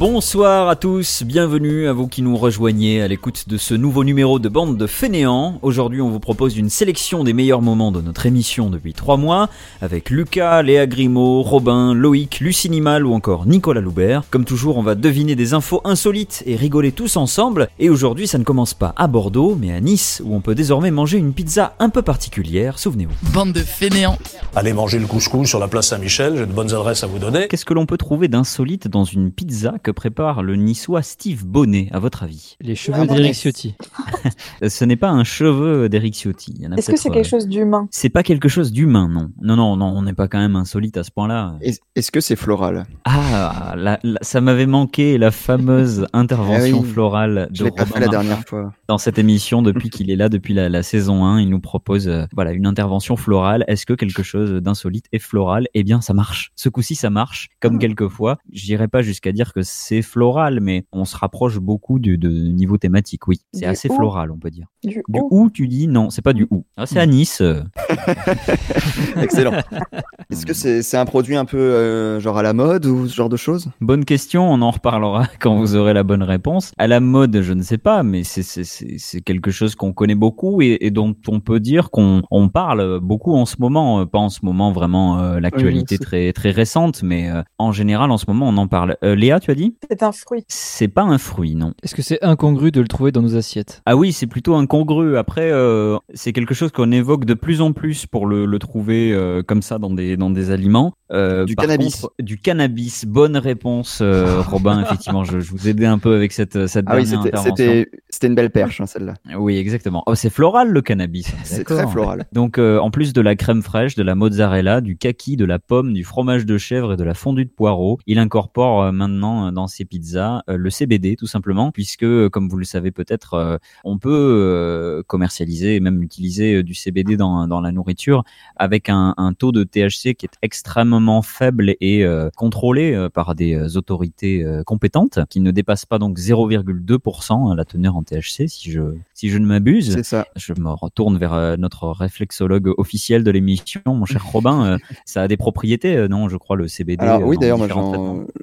Bonsoir à tous, bienvenue à vous qui nous rejoignez à l'écoute de ce nouveau numéro de Bande de Fainéants. Aujourd'hui, on vous propose une sélection des meilleurs moments de notre émission depuis trois mois avec Lucas, Léa Grimaud, Robin, Loïc, Lucini Mal ou encore Nicolas Loubert. Comme toujours, on va deviner des infos insolites et rigoler tous ensemble. Et aujourd'hui, ça ne commence pas à Bordeaux, mais à Nice où on peut désormais manger une pizza un peu particulière, souvenez-vous. Bande de fainéants. Allez manger le couscous sur la place Saint-Michel, j'ai de bonnes adresses à vous donner. Qu'est-ce que l'on peut trouver d'insolite dans une pizza que prépare le niçois Steve Bonnet, à votre avis? Les cheveux d'Eric Ciotti. Ce n'est pas un cheveu d'Eric Ciotti. Est-ce que c'est euh, quelque chose d'humain? C'est pas quelque chose d'humain, non. Non, non, non, on n'est pas quand même insolite à ce point-là. Est- Est-ce que c'est floral? Ah, la- la- ça m'avait manqué la fameuse intervention Ah oui. florale de Je l'ai pas fait la dernière fois. Dans cette émission, depuis qu'il est là, depuis la, la saison 1, il nous propose euh, voilà une intervention florale. Est-ce que quelque chose d'insolite est floral? Eh bien, ça marche. Ce coup-ci, ça marche, comme quelquefois. Je dirais pas jusqu'à dire que c'est floral, mais on se rapproche beaucoup du de niveau thématique. Oui, c'est assez ou floral, on peut dire. Du Du ou tu dis? Non, c'est pas du ou. Ah, c'est à Nice. euh. Excellent. Est-ce que c'est un produit un peu euh, genre à la mode ou ce genre de choses? Bonne question, on en reparlera quand vous aurez la bonne réponse. À la mode, je ne sais pas, mais c'est- quelque chose qu'on connaît beaucoup et, et dont on peut dire qu'on on parle beaucoup en ce moment. Euh, Pas en ce moment vraiment euh, l'actualité Oui, très très récente, mais euh, en général en ce moment on en parle. Euh, Léa, tu as dit? C'est un fruit. C'est pas un fruit, non. Est-ce que c'est incongru de le trouver dans nos assiettes? Ah oui, c'est plutôt incongru. Après, euh, c'est quelque chose qu'on évoque de plus en plus pour le, le trouver euh, comme ça dans des, dans des aliments. Euh, Du cannabis. contre, du cannabis. Bonne réponse, euh, Robin. Effectivement, je, je vous aidais un peu avec cette, cette Ah oui, dernière c'était- intervention. c'était c'était une belle perche hein, celle-là. Oui, exactement. Oh, c'est floral le cannabis. C'est très floral. Donc, euh, en plus de la crème fraîche, de la mozzarella, du kaki, de la pomme, du fromage de chèvre et de la fondue de poireau, il incorpore euh, maintenant dans ses pizzas euh, le CBD tout simplement, puisque, euh, comme vous le savez peut-être, euh, on peut commercialiser et même utiliser du CBD dans, dans la nourriture avec un, un taux de THC qui est extrêmement faible et contrôlé par des autorités compétentes, qui ne dépasse pas donc 0,2% hein, la teneur en THC, si je, si je ne m'abuse. C'est ça. Je me retourne vers euh, notre réflexologue officiel de l'émission, mon cher Robin. Euh, ça a des propriétés, euh, non Je crois le CBD. Alors euh, oui, d'ailleurs, moi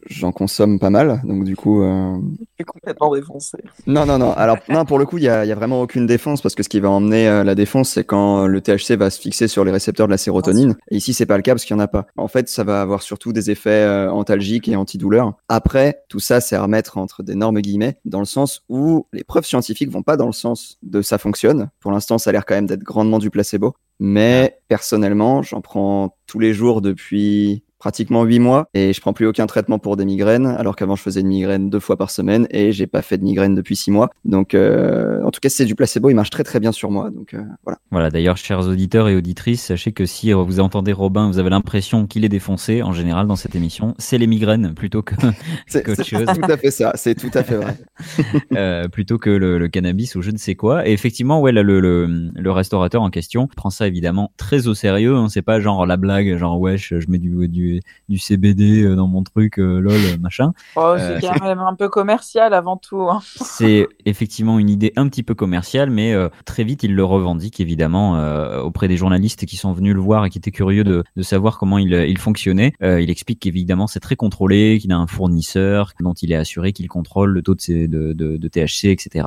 j'en consomme pas mal, donc du coup. euh, Je suis complètement défoncé. Non, non, non. Alors, non, pour le coup, il y a, il y a vraiment aucune défense parce que ce qui va emmener euh, la défense, c'est quand le THC va se fixer sur les récepteurs de la sérotonine. Et ici, c'est pas le cas parce qu'il y en a pas. En fait, ça va avoir surtout des effets euh, antalgiques et antidouleurs. Après, tout ça, c'est à remettre entre d'énormes guillemets, dans le sens où les preuves scientifiques vont pas dans le sens de ça fonctionne. Pour l'instant, ça a l'air quand même d'être grandement du placebo. Mais personnellement, j'en prends tous les jours depuis pratiquement huit mois et je prends plus aucun traitement pour des migraines alors qu'avant je faisais une migraine deux fois par semaine et j'ai pas fait de migraine depuis six mois donc euh, en tout cas c'est du placebo il marche très très bien sur moi donc euh, voilà Voilà, d'ailleurs, chers auditeurs et auditrices, sachez que si vous entendez Robin, vous avez l'impression qu'il est défoncé, en général, dans cette émission, c'est les migraines plutôt que, c'est tout à fait ça c'est tout à fait vrai euh, plutôt que le, le cannabis ou je ne sais quoi. Et effectivement, ouais, là, le, le, le restaurateur en question prend ça évidemment très au sérieux. Hein. C'est pas genre la blague, genre wesh, je mets du, du, du CBD euh, dans mon truc, euh, lol, machin. Oh, Euh, c'est quand même un peu commercial avant tout. hein. C'est effectivement une idée un petit peu commerciale, mais euh, très vite il le revendique évidemment euh, auprès des journalistes qui sont venus le voir et qui étaient curieux de, de savoir comment il, il fonctionnait. Euh, il explique qu'évidemment c'est très contrôlé, qu'il a un fournisseur dont il est assuré qu'il contrôle le taux de, ses- de, de, de THC, etc.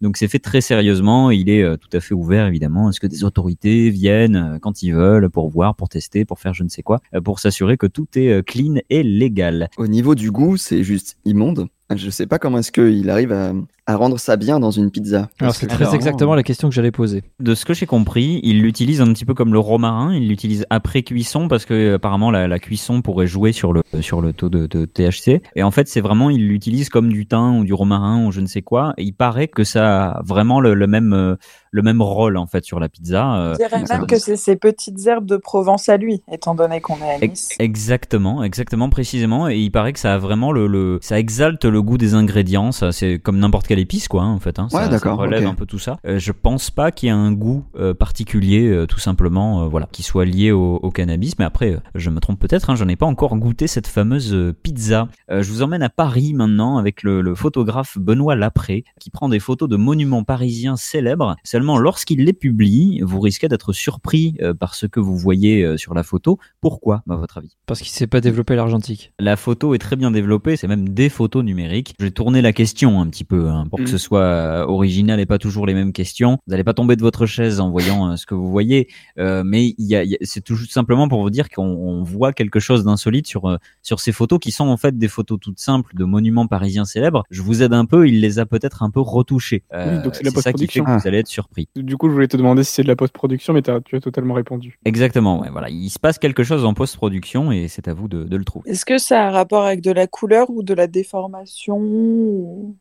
Donc c'est fait très sérieusement. Il est euh, tout à fait ouvert évidemment. Est-ce que des autorités viennent euh, quand ils veulent pour voir, pour tester, pour faire je ne sais quoi, euh, pour s'assurer que tout est euh, clean et légal. au niveau du goût c'est juste immonde je sais pas comment est-ce qu'il arrive à, à rendre ça bien dans une pizza Alors c'est très exactement la question que j'allais poser. De ce que j'ai compris, il l'utilise un petit peu comme le romarin. Il l'utilise après cuisson parce que euh, apparemment la, la cuisson pourrait jouer sur le sur le taux de, de THC. Et en fait, c'est vraiment il l'utilise comme du thym ou du romarin ou je ne sais quoi. Et il paraît que ça a vraiment le, le même euh, le même rôle en fait sur la pizza. euh, Je dirais ça- même que c'est ces petites herbes de Provence à lui, étant donné qu'on est à Nice. Exactement, exactement, précisément. Et il paraît que ça a vraiment le, le ça exalte le goût des ingrédients, ça c'est comme n'importe quelle épice quoi, hein, en fait. Hein, Ouais, ça, relève un peu tout ça. Euh, je pense pas qu'il y ait un goût euh, particulier, euh, tout simplement, euh, voilà, qui soit lié au, au cannabis. Mais après, euh, je me trompe peut-être. Hein, J'en ai pas encore goûté cette fameuse pizza. Euh, je vous emmène à Paris maintenant avec le, le photographe Benoît Lapré, qui prend des photos de monuments parisiens célèbres. Seulement, lorsqu'il les publie, vous risquez d'être surpris euh, par ce que vous voyez euh, sur la photo. Pourquoi, à votre avis? Parce qu'il sait pas développer l'argentique. la photo est très bien développée, c'est même des photos numériques. Je vais tourner la question un petit peu hein, pour que Mm. ce soit euh, original et pas toujours les mêmes questions. Vous n'allez pas tomber de votre chaise en voyant euh, ce que vous voyez, euh, mais il y a, il y a- c'est tout simplement pour vous dire qu'on on voit quelque chose d'insolite sur euh, sur ces photos qui sont en fait des photos toutes simples de monuments parisiens célèbres. Je vous aide un peu, il les a peut-être un peu retouchés. Euh, Oui, donc c'est ça qui fait que vous allez être surpris. Du coup, je voulais te demander si c'est de la post-production, mais t'as- tu as totalement répondu. Exactement, ouais, voilà. Il se passe quelque chose en post-production et c'est à vous de, de le trouver. Est-ce que ça a un rapport avec de la couleur ou de la déformation?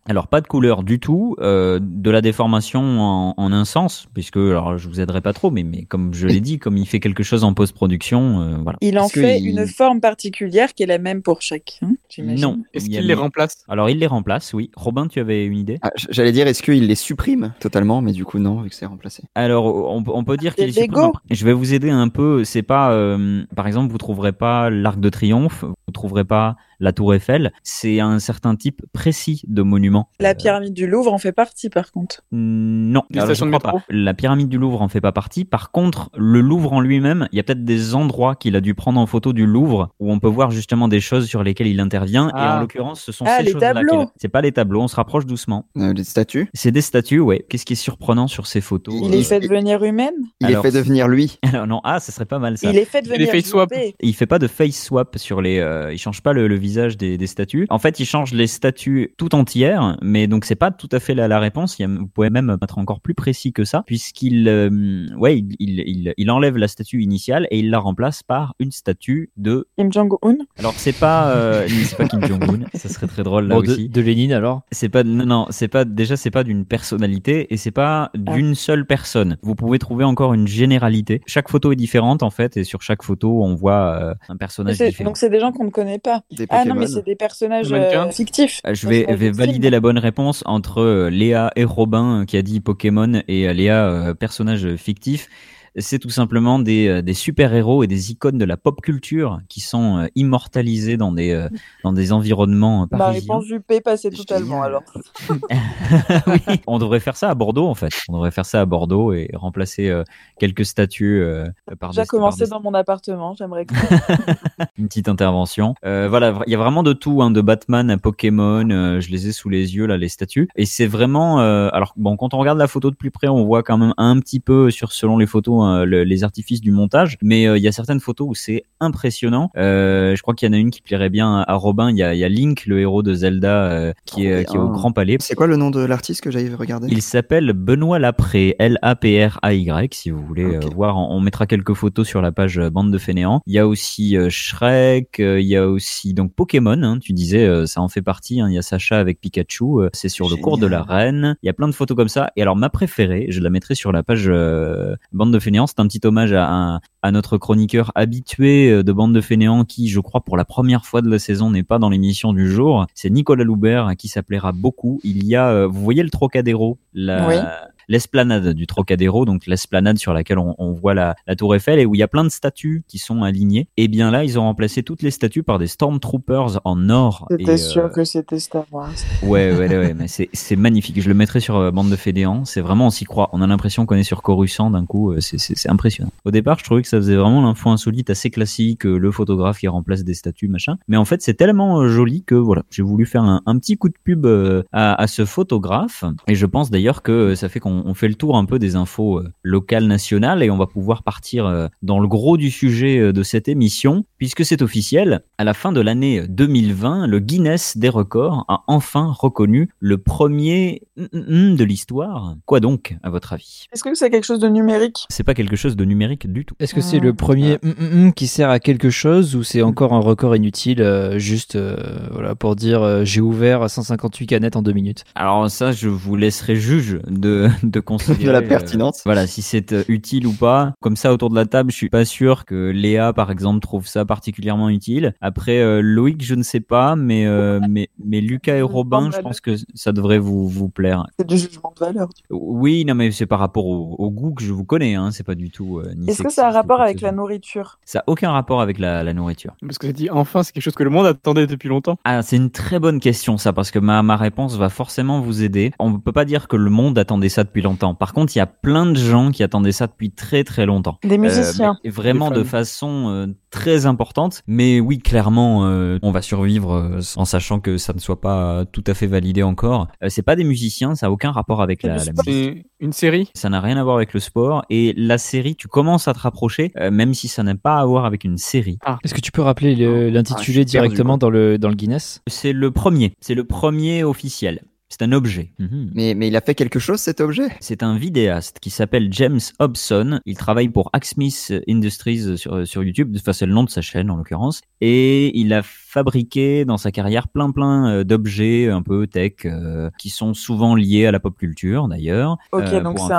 Alors pas de couleur du tout, euh, de la déformation en, en un sens, puisque alors je vous aiderai pas trop, mais, mais comme je l'ai dit, comme il fait quelque chose en post-production, euh, voilà. Il en fait il- une forme particulière qui est la même pour chacun, j'imagine. Non. Est-ce qu'il les remplace? Alors il les remplace, oui. Robin, tu avais une idée? Ah, J'allais dire, est-ce qu'il les supprime totalement, mais du coup, non, vu que c'est remplacé? Alors on, on peut dire qu'il est supprime. Je vais vous aider un peu. C'est pas, euh, par exemple, vous trouverez pas l'Arc de Triomphe, vous trouverez pas la Tour Eiffel. C'est un certain type précis de monument. La Euh, pyramide du Louvre en fait partie par contre. Non, alors, je crois métro pas. La pyramide du Louvre en fait pas partie. Par contre, le Louvre en lui-même, il y a peut-être des endroits qu'il a dû prendre en photo du Louvre où on peut voir justement des choses sur lesquelles il intervient. Et Ah. en l'occurrence, ce sont Ah, ces les choses-là. C'est pas les tableaux. On se rapproche doucement. Euh, les statues C'est des statues, ouais. Qu'est-ce qui est surprenant sur ces photos Il euh, est fait devenir humaine? Il Alors, est fait devenir lui. Alors non, ah, ça serait pas mal ça. Il est fait devenir face swap. Il fait pas de face swap sur les. euh, il change pas le, le visage des, des statues. En fait, il change les statues tout entières, mais donc c'est pas tout à fait la, la réponse. Il y a- vous pouvez même être encore plus précis que ça, puisqu'il, euh, ouais, il, il, il, il enlève la statue initiale et il la remplace par une statue de. Kim Jong-un Alors c'est pas, euh, c'est pas Kim Jong Un. Ça serait très drôle là Bon, de, aussi. de Lénine alors? C'est pas non non, c'est pas déjà c'est pas d'une personnalité et c'est pas d'une seule personne. Vous pouvez trouver encore une généralité. Chaque photo est différente en fait et sur chaque photo on voit euh, un personnage C'est- différent. Donc c'est des gens qu'on ne connaît pas. Des Ah non, mais c'est des personnages euh, fictifs. Euh, Je vais, vais fictifs. valider la bonne réponse entre euh, Léa et Robin qui a dit Pokémon et Léa euh, personnage fictif. C'est tout simplement des, euh, des super-héros et des icônes de la pop culture qui sont euh, immortalisés dans des, euh, dans des environnements euh, Ma parisiens. réponse P passait totalement alors. oui, on devrait faire ça à Bordeaux en fait. On devrait faire ça à Bordeaux et remplacer euh, quelques statues euh, par J'ai commencé dans mon appartement, j'aimerais que une petite intervention. Euh, voilà, il y a vraiment de tout, hein, de Batman à Pokémon. je les ai sous les yeux là, les statues. Et c'est vraiment, alors bon, quand on regarde la photo de plus près, on voit quand même un petit peu sur selon les photos le- les artifices du montage. Mais euh, il y a certaines photos où c'est impressionnant. Euh, je crois qu'il y en a une qui plairait bien à, Robin. Il y a, il y a Link, le héros de Zelda, euh, qui, est, Trop qui est au bien. Grand Palais. C'est quoi le nom de l'artiste que j'avais regardé? Il s'appelle Benoît Lapré, L-A-P-R-A-Y, si vous voulez euh, voir. On on mettra quelques photos sur la page euh, Bande de Fainéants. Il y a aussi euh, Shrek, euh, il y a aussi donc Pokémon, hein, tu disais, euh, ça en fait partie. hein. Il y a Sacha avec Pikachu, euh, c'est sur le cours de la reine. Il y a plein de photos comme ça. Et alors ma préférée, je la mettrai sur la page euh, Bande de Fainéants, c'est un petit hommage à, notre chroniqueur habitué euh, de Bande de Fainéants qui, je crois, pour la première fois de la saison n'est pas dans l'émission du jour. C'est Nicolas Loubert qui s'appellera beaucoup. Il y a, euh, vous voyez le Trocadéro, la, Oui. L'esplanade du Trocadéro, donc l'esplanade sur laquelle on, on voit la, la tour Eiffel et où il y a plein de statues qui sont alignées. Et bien là, ils ont remplacé toutes les statues par des Stormtroopers en or. C'était euh, sûr que c'était Star Wars. Ouais, ouais, ouais, ouais, mais c'est, magnifique. Je le mettrai sur euh, Bande de Fédéants. C'est vraiment, on s'y croit. On a l'impression qu'on est sur Coruscant d'un coup. euh, C'est, impressionnant. Au départ, je trouvais que ça faisait vraiment l'info insolite assez classique, le photographe qui remplace des statues, machin. Mais en fait, c'est tellement joli que voilà, j'ai voulu faire un, un petit coup de pub à, à ce photographe. Et je pense d'ailleurs que ça fait qu'on on fait le tour un peu des infos euh, locales, nationales, et on va pouvoir partir euh, dans le gros du sujet euh, de cette émission, puisque c'est officiel. À la fin de l'année 2020, le Guinness des records a enfin reconnu le premier de l'histoire. Quoi donc, à votre avis? Est-ce que c'est quelque chose de numérique? C'est pas quelque chose de numérique du tout. Est-ce que c'est le premier qui sert à quelque chose ou c'est encore un record inutile, euh, juste euh, voilà, pour dire euh, j'ai ouvert 158 canettes en deux minutes? Alors ça, je vous laisserai juge de, de considérer De la euh, pertinence. voilà, si c'est euh, utile ou pas. Comme ça, autour de la table, je suis pas sûr que Léa, par exemple, trouve ça particulièrement utile. Après, euh, Loïc, je ne sais pas, mais euh, mais mais Lucas et Robin, je pense que ça devrait vous vous plaire. C'est du jugement de valeur. Oui, non, mais c'est par rapport au, au goût que je vous connais, hein. C'est pas du tout. euh, Est-ce que ça a un rapport avec la nourriture? Ça a aucun rapport avec la, la nourriture. Parce que j'ai dit enfin, c'est quelque chose que le monde attendait depuis longtemps. Ah, c'est une très bonne question ça, parce que ma, ma réponse va forcément vous aider. On ne peut pas dire que le monde attendait ça depuis longtemps. Par contre, il y a plein de gens qui attendaient ça depuis très très longtemps. Des musiciens. mais vraiment Des de façon euh, très importante. Mais oui, clairement, euh, on va survivre euh, en sachant que ça ne soit pas euh, tout à fait validé encore. Euh, c'est pas des musiciens, ça a aucun rapport avec la, la musique. C'est une série? Ça n'a rien à voir avec le sport. Et la série, tu commences à te rapprocher, euh, même si ça n'a pas à voir avec une série. Est-ce que tu peux rappeler le- Ah, l'intitulé perdu, directement dans le, dans le Guinness? C'est le premier. C'est le premier officiel. C'est un objet. Mhm. Mais, mais il a fait quelque chose cet objet? C'est un vidéaste qui s'appelle James Hobson. Il travaille pour Hacksmith Industries sur, sur YouTube. Enfin, c'est le nom de sa chaîne en l'occurrence. Et il a fabriqué dans sa carrière plein plein euh, d'objets un peu tech euh, qui sont souvent liés à la pop culture d'ailleurs. Ok, euh, donc c'est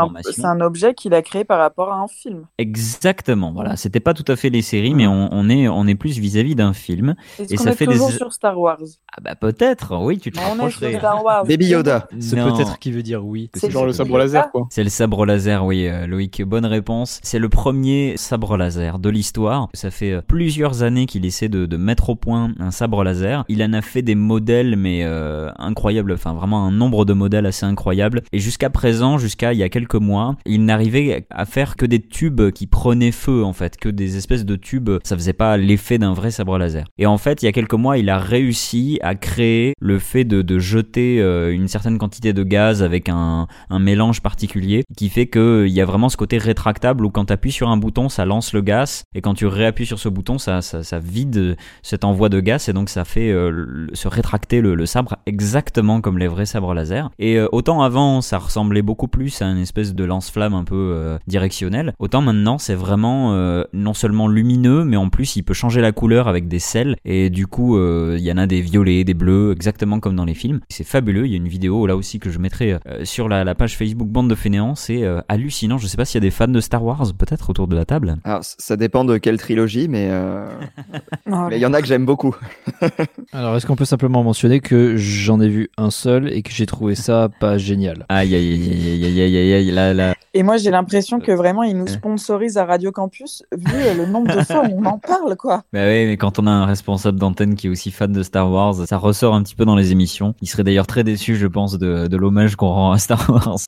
un, un objet qu'il a créé par rapport à un film. Exactement. Voilà, c'était pas tout à fait les séries, mais on, on est on est plus vis-à-vis d'un film. Est-ce Et ça est fait toujours des- sur Star Wars? Ah bah peut-être. Oui, tu te On est sur Star Wars. Baby Yoda. C'est peut-être qui veut dire oui. C'est Genre le sabre laser, quoi. C'est le sabre laser, oui, euh, Loïc, bonne réponse. C'est le premier sabre laser de l'histoire. Ça fait euh, plusieurs années qu'il essaie de, de mettre au point un sabre laser. Il en a fait des modèles, mais euh, incroyables, enfin vraiment un nombre de modèles assez incroyable. Et jusqu'à présent, jusqu'à il y a quelques mois, il n'arrivait à faire que des tubes qui prenaient feu, en fait, que des espèces de tubes. Ça faisait pas l'effet d'un vrai sabre laser. Et en fait, il y a quelques mois, il a réussi à créer le fait de, de jeter euh, une certaine quantité de gaz avec un, mélange particulier qui fait que il y a vraiment ce côté rétractable où quand tu appuies sur un bouton, ça lance le gaz et quand tu réappuies sur ce bouton, ça, vide cet envoi de gaz et donc ça fait euh, se rétracter le, sabre exactement comme les vrais sabres laser. Et euh, autant avant, ça ressemblait beaucoup plus à une espèce de lance-flamme un peu euh, directionnel, autant maintenant c'est vraiment euh, non seulement lumineux, mais en plus il peut changer la couleur avec des sels et du coup euh, il y en a des violets, des bleus, exactement comme dans les films. C'est fabuleux. Il y a une vidéo là aussi que je mettrai euh, sur la, la page Facebook Bande de Fainéants. C'est euh, hallucinant. Je sais pas s'il y a des fans de Star Wars peut-être autour de la table. Alors, ça dépend de quelle trilogie, mais euh, mais il y en a que j'aime beaucoup. Alors, est-ce qu'on peut simplement mentionner que j'en ai vu un seul et que j'ai trouvé ça pas génial? Aïe aïe aïe aïe aïe aïe aïe aïe là là. Et moi, j'ai l'impression que vraiment, ils nous sponsorisent à Radio Campus, vu le nombre de fois où on en parle, quoi. Bah oui, mais quand on a un responsable d'antenne qui est aussi fan de Star Wars, ça ressort un petit peu dans les émissions. Il serait d'ailleurs très déçu, je pense, de, de l'hommage qu'on rend à Star Wars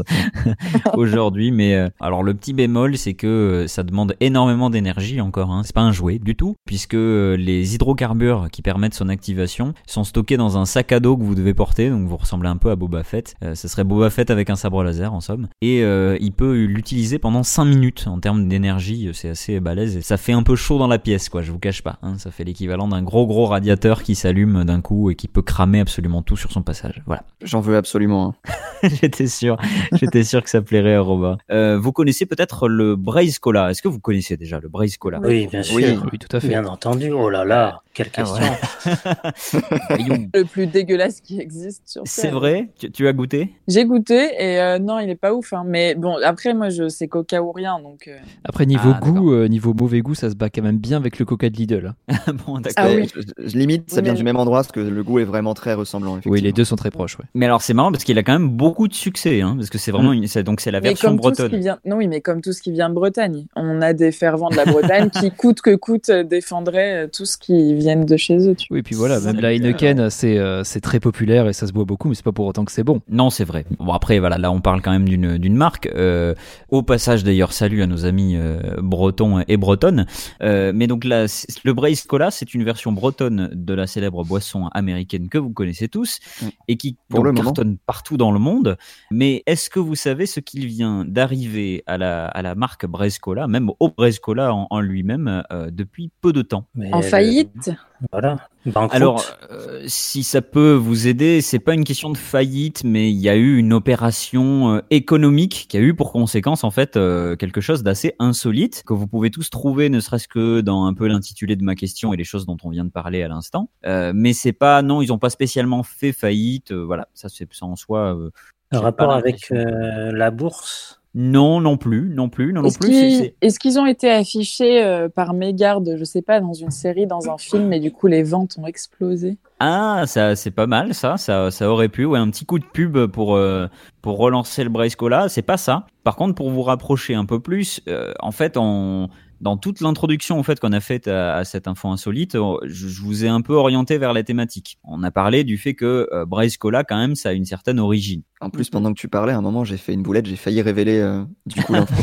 aujourd'hui. Mais euh, alors le petit bémol, c'est que euh, ça demande énormément d'énergie encore. Hein. C'est pas un jouet du tout, puisque euh, les hydrocarbures qui permettent son activation sont stockés dans un sac à dos que vous devez porter. Donc vous ressemblez un peu à Boba Fett. Euh, ce serait Boba Fett avec un sabre laser en somme. Et euh, il peut l'utiliser pendant 5 minutes en termes d'énergie. C'est assez balèze. Et ça fait un peu chaud dans la pièce, quoi. Je vous cache pas. Hein. Ça fait l'équivalent d'un gros gros radiateur qui s'allume d'un coup et qui peut cramer absolument tout sur son passage. Voilà. J'en veux absolument. un. J'étais sûr, j'étais sûr que ça plairait à Robin. Euh, vous connaissez peut-être le Braise Cola. Est-ce que vous connaissez déjà le Braise Cola? Oui, bien sûr. Oui. Oui, tout à fait. Bien entendu. Oh là là, quelle Ah, question. Voyons. Le plus dégueulasse qui existe sur C'est vrai? Tu, tu as goûté? J'ai goûté et euh, non, il est pas ouf. Hein. Mais bon, après, moi, je c'est coca ou rien, donc. euh, Après, niveau Ah, goût, euh, niveau mauvais goût, ça se bat quand même bien avec le coca de Lidl. hein. Bon, d'accord. Ah oui. je, je limite, ça Oui, vient mais- du même endroit parce que le goût est vraiment très ressemblant. Oui, les deux sont très proches. Ouais. Mais alors c'est marrant parce qu'il a quand même beaucoup de succès, hein, parce que c'est vraiment une, c'est- donc c'est la Mais version bretonne. vient, non oui, mais comme tout ce qui vient de Bretagne, on a des fervents de la Bretagne qui coûte que coûte euh, défendraient tout ce qui vient de chez eux. Tu vois. Oui, et puis voilà, même la. Heineken, c'est euh, c'est très populaire et ça se boit beaucoup, mais c'est pas pour autant que c'est bon. Non, c'est vrai. Bon après voilà, là on parle quand même d'une marque. Euh, au passage d'ailleurs, salut à nos amis euh, bretons et bretonnes. Euh, mais donc là, c'est- le Braise Cola, c'est une version bretonne de la célèbre boisson américaine que vous connaissez tous Mm. et qui Pour donc, le moment. cartonne partout dans le monde. Mais est-ce que vous savez ce qu'il vient d'arriver à la à la marque Braise Cola, même au Braise Cola en, en lui-même euh, depuis peu de temps? Mais En faillite? Voilà. Banqueroute. Alors, euh, si ça peut vous aider, c'est pas une question de faillite, mais il y a eu une opération euh, économique qui a eu pour conséquence en fait euh, quelque chose d'assez insolite que vous pouvez tous trouver, ne serait-ce que dans un peu l'intitulé de ma question et les choses dont on vient de parler à l'instant. Mais c'est pas, non, ils ont pas spécialement fait faillite. voilà, ça c'est en soi. Un rapport avec la bourse? Non, non plus, non plus, non, non Est-ce plus. qu'ils est-ce qu'ils ont été affichés euh, par mégarde, je sais pas, dans une série, dans un film, et du coup les ventes ont explosé? Ah, ça, c'est pas mal, ça, ça, ça aurait pu, ouais, un petit coup de pub pour euh, pour relancer le Braescola, c'est pas ça. Par contre, pour vous rapprocher un peu plus, euh, en fait, on dans toute l'introduction en fait qu'on a faite à, à cette info insolite, je, je vous ai un peu orienté vers la thématique. On a parlé du fait que euh, Braescola, quand même, ça a une certaine origine. En plus, pendant que tu parlais, à un moment, j'ai fait une boulette, j'ai failli révéler euh, du coup l'info.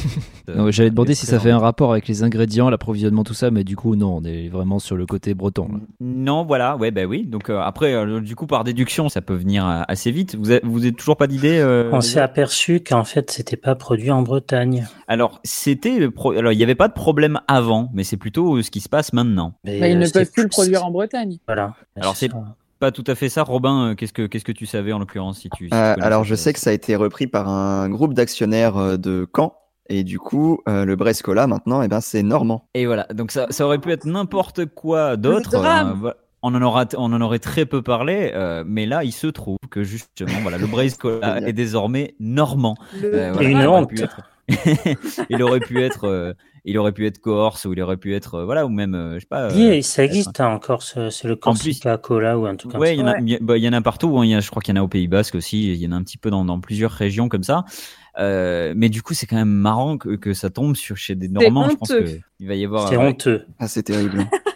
J'allais demander si ça fait un rapport avec les ingrédients, l'approvisionnement, tout ça, mais du coup, non, on est vraiment sur le côté breton. là. Non, voilà, ouais, bah oui. Donc euh, après, euh, du coup, par déduction, ça peut venir euh, assez vite. Vous avez, vous avez toujours pas d'idée euh, On s'est aperçu qu'en fait, c'était pas produit en Bretagne. Alors, c'était pro- alors il n'y avait pas de problème avant, mais c'est plutôt euh, ce qui se passe maintenant. Mais, Bah, Ils euh, ne peuvent plus le produire en Bretagne. Voilà. Alors, c'est ça. Pas tout à fait ça, Robin. euh, Qu'est-ce que qu'est-ce que tu savais en l'occurrence si tu si tu Euh, alors, je sais que ça a été repris par un groupe d'actionnaires euh, de Caen. Et du coup, euh, le Brescola, maintenant, eh ben, c'est normand. Et voilà. Donc ça ça aurait pu être n'importe quoi d'autre. euh, voilà. on en aura on en aurait très peu parlé, euh, mais là il se trouve que justement voilà le Braise Cola Génial. est désormais normand. Le Euh, voilà, Et une honte. pu être- il aurait pu être euh, il aurait pu être corse ou il aurait pu être euh, voilà ou même euh, je sais pas. euh, Oui, ça existe hein, encore, ce- c'est le En Corsica Cola ou un truc comme Ouais, ça. il y en a, Ouais. il y bah, y en a partout. hein. Y a, je crois qu'il y en a au Pays Basque aussi. Il y en a un petit peu dans, dans plusieurs régions comme ça. Euh, mais du coup, c'est quand même marrant que, que ça tombe sur chez des Normands. Je pense honteux. que il va y avoir. C'est honteux. Ah, c'est terrible.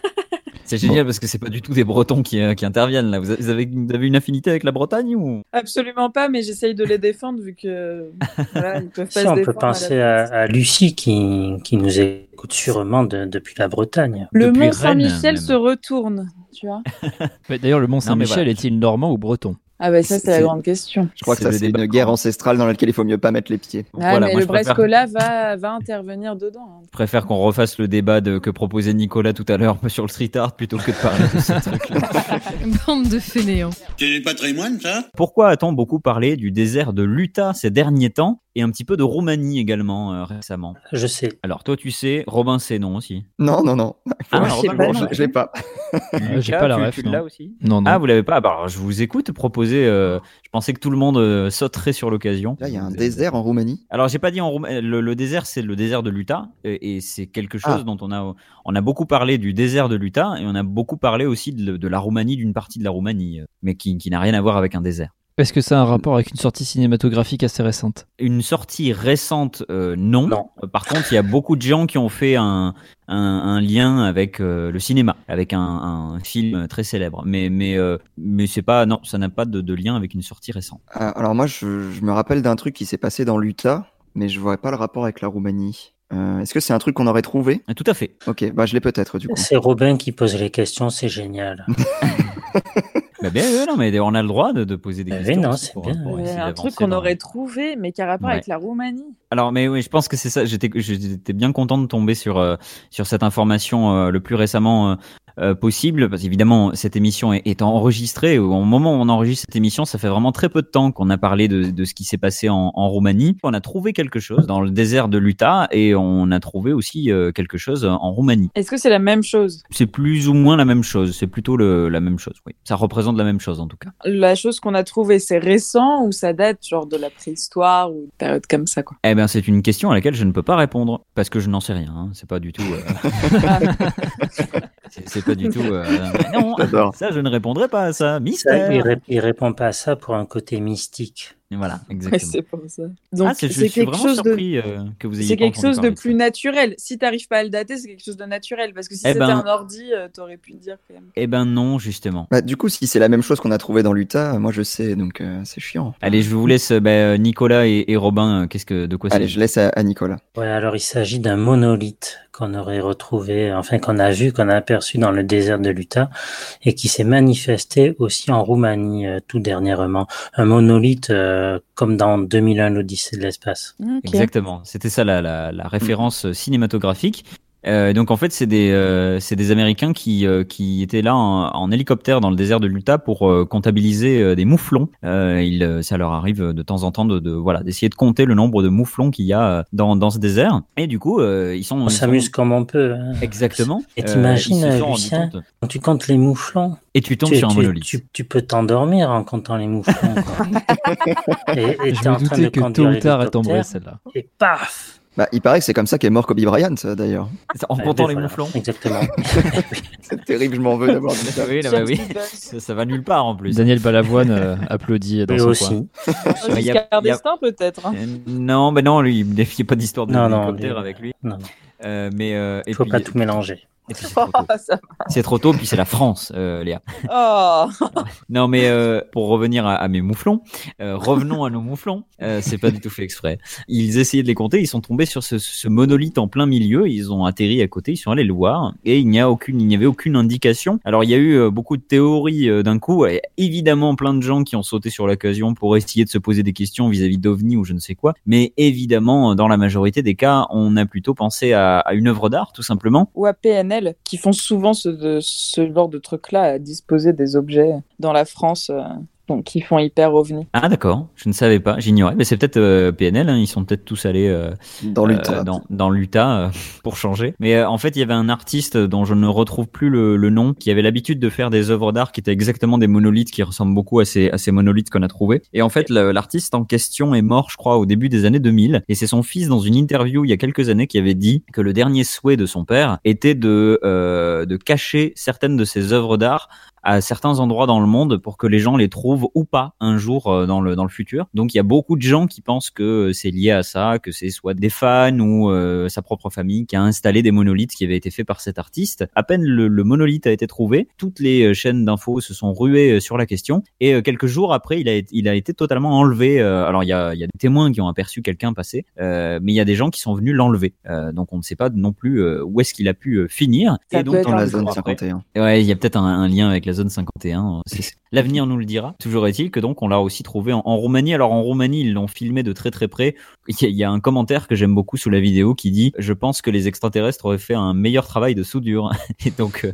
C'est génial parce que c'est pas du tout des Bretons qui, euh, qui interviennent là. Vous avez, vous avez, vous avez une affinité avec la Bretagne ou? Absolument pas, mais j'essaye de les défendre vu que voilà, ils peuvent pas Si, se on peut à penser à, Lucie qui, qui nous écoute sûrement de- depuis la Bretagne. Le Depuis Mont Saint-Michel se retourne, tu vois. D'ailleurs, le Mont Saint-Michel voilà. est-il normand ou breton? Ah bah ça c'est la grande question. Je crois que C'est ça, c'est une guerre ancestrale dans laquelle il faut mieux pas mettre les pieds. Ah, Voilà, mais moi, le je préfère- Brescola va, va intervenir dedans. hein. Je préfère qu'on refasse le débat de, que proposait Nicolas tout à l'heure sur le street art plutôt que de parler de ce truc. Bande de fainéants. C'est du patrimoine, ça? Pourquoi a-t-on beaucoup parlé du désert de l'Utah ces derniers temps? Et un petit peu de Roumanie également euh, récemment Je sais. Alors toi tu sais, Robin c'est non aussi. Non, non, non. Ah, Robin, non. je je l'ai pas. j'ai Lucas, pas la tu- ref, tu non. l'as aussi Non, non. Ah, vous l'avez pas bah, alors, Je vous écoute proposer. euh, je pensais que tout le monde euh, sauterait sur l'occasion. Là, il y a un désert en Roumanie. Alors, j'ai pas dit en Roumanie. Le, le désert, c'est le désert de l'Utah, et, et c'est quelque chose Ah. dont on a, on a beaucoup parlé du désert de l'Utah, et on a beaucoup parlé aussi de, de la Roumanie, d'une partie de la Roumanie, mais qui, qui n'a rien à voir avec un désert. Est-ce que ça a un rapport avec une sortie cinématographique assez récente Une sortie récente, euh, non. Non. Euh, Par contre, il y a beaucoup de gens qui ont fait un, un, un lien avec euh, le cinéma, avec un, un film très célèbre. Mais, mais, euh, mais c'est pas, non, ça n'a pas de, de lien avec une sortie récente. Alors moi, je, je me rappelle d'un truc qui s'est passé dans l'Utah, mais je vois pas le rapport avec la Roumanie. Euh, Est-ce que c'est un truc qu'on aurait trouvé? Ah, Tout à fait. Ok, bah je l'ai peut-être du coup. C'est Robin qui pose les questions, c'est génial. Bah, bien, euh, non, mais on a le droit de, de poser des oui, questions. non, pour- bien. pour un truc qu'on dans- aurait trouvé, mais qui a rapport Ouais. avec la Roumanie. Alors, mais oui, je pense que c'est ça. J'étais, j'étais bien content de tomber sur euh, sur cette information euh, le plus récemment euh, possible, parce qu'évidemment cette émission est, est enregistrée. Au moment où on enregistre cette émission, ça fait vraiment très peu de temps qu'on a parlé de, de ce qui s'est passé en, en Roumanie. On a trouvé quelque chose dans le désert de l'Utah et on a trouvé aussi euh, quelque chose en Roumanie. Est-ce que c'est la même chose? C'est plus ou moins la même chose. C'est plutôt le, la même chose. Oui, ça représente la même chose en tout cas. La chose qu'on a trouvée, c'est récent ou ça date genre de la préhistoire ou une période comme ça quoi? Eh ben, c'est une question à laquelle je ne peux pas répondre parce que je n'en sais rien. hein. C'est pas du tout. euh, c'est- pas du tout. euh, non, ça, je ne répondrai pas à ça. Ça, Mystère. il, ré- il répond pas à ça pour un côté mystique. Voilà, Ouais, exactement. c'est pour ça. Donc ah, c'est, je c'est suis quelque vraiment chose de surpris euh, que vous ayez c'est quelque chose de plus naturel. Si t'arrives pas à le dater, c'est quelque chose de naturel parce que si Eh c'était ben- un ordi, euh, t'aurais pu dire quand même. Eh ben non, justement. Bah, du coup, si c'est la même chose qu'on a trouvé dans l'Utah, euh, moi je sais, donc euh, c'est chiant. Allez, je vous laisse, bah, Nicolas et, et Robin. euh, Qu'est-ce que, de quoi Allez, je laisse à, à Nicolas. Ouais, alors il s'agit d'un monolithe qu'on aurait retrouvé, enfin qu'on a vu, qu'on a aperçu dans le désert de l'Utah et qui s'est manifesté aussi en Roumanie euh, tout dernièrement. Un monolithe euh, comme dans 2001 l'Odyssée de l'espace. Exactement. C'était ça la, la, la référence cinématographique. Euh, donc en fait, c'est des euh, c'est des Américains qui euh, qui étaient là en, en hélicoptère dans le désert de l'Utah pour euh, comptabiliser euh, des mouflons. Euh, euh, ça leur arrive de temps en temps de, de voilà d'essayer de compter le nombre de mouflons qu'il y a dans dans ce désert. Et du coup, euh, ils sont On sont- s'amuse comme on peut. hein. Exactement. Et t'imagines, euh, Lucien, quand tu comptes les mouflons, Et tu tombes tu, sur un monolithe. tu- tu peux t'endormir en comptant les mouflons. quoi. et et Je t'es en me train de doutais que tôt ou tard elle tomberait l'hélicoptère, celle-là. Et paf Bah, il paraît que c'est comme ça qu'est mort Kobe Bryant, euh, d'ailleurs. En comptant les voilà, mouflons. Exactement. C'est terrible, je m'en veux d'avoir dit ça. Oui, là, bah oui. Ça, ça va nulle part en plus. Daniel Balavoine euh, applaudit dans son aussi. coin. Giscard d'Estaing, peut-être. hein. Euh, Non, mais non, lui, il n'y a pas d'histoire de Non, non, lui- avec lui. Non, non. Euh, mais euh, et Il faut puis- pas tout mélanger. Puis c'est trop tôt. Ça- C'est trop tôt, puis c'est la France, euh, Léa. Oh. Non, mais euh, pour revenir à, à mes mouflons, euh, revenons à nos mouflons. C'est pas du tout fait exprès. Ils essayaient de les compter, ils sont tombés sur ce, ce monolithe en plein milieu. Ils ont atterri à côté, ils sont allés le voir, et il n'y a aucune, il n'y avait aucune indication. Alors il y a eu beaucoup de théories d'un coup, et évidemment plein de gens qui ont sauté sur l'occasion pour essayer de se poser des questions vis-à-vis d'OVNI ou je ne sais quoi. Mais évidemment, dans la majorité des cas, on a plutôt pensé à, à une œuvre d'art, tout simplement. Ou à PNL, qui font souvent ce, ce genre de truc-là, à disposer des objets dans la France, euh, donc qui font hyper ovni. Ah d'accord, je ne savais pas, j'ignorais. Mais c'est peut-être euh, PNL, hein, ils sont peut-être tous allés euh, Dans euh, l'Utah. dans, dans l'Utah euh, pour changer. Mais euh, en fait, il y avait un artiste dont je ne retrouve plus le, le nom, qui avait l'habitude de faire des œuvres d'art qui étaient exactement des monolithes qui ressemblent beaucoup à ces, à ces monolithes qu'on a trouvés. Et en fait, l'artiste en question est mort, je crois, au début des années 2000. Et c'est son fils dans une interview il y a quelques années qui avait dit que le dernier souhait de son père était de, euh, de cacher certaines de ses œuvres d'art à certains endroits dans le monde pour que les gens les trouvent ou pas un jour euh, dans le dans le futur. Donc il y a beaucoup de gens qui pensent que c'est lié à ça, que c'est soit des fans ou euh, sa propre famille qui a installé des monolithes qui avaient été faits par cet artiste. À peine le, le monolithe a été trouvé, toutes les euh, chaînes d'infos se sont ruées euh, sur la question et euh, quelques jours après il a été- il a été totalement enlevé. Euh, alors il y a il y a des témoins qui ont aperçu quelqu'un passer, euh, mais il y a des gens qui sont venus l'enlever. Euh, donc on ne sait pas non plus euh, où est-ce qu'il a pu euh, finir. Ça et donc Dans la zone jours après- 51. Ouais, il y a peut-être un, un lien avec la zone 51. C'est- L'avenir nous le dira. Toujours est-il que donc on l'a aussi trouvé en, en Roumanie. Alors en Roumanie, ils l'ont filmé de très très près. Il y, a, il y a un commentaire que j'aime beaucoup sous la vidéo qui dit "Je pense que les extraterrestres auraient fait un meilleur travail de soudure." Et donc euh,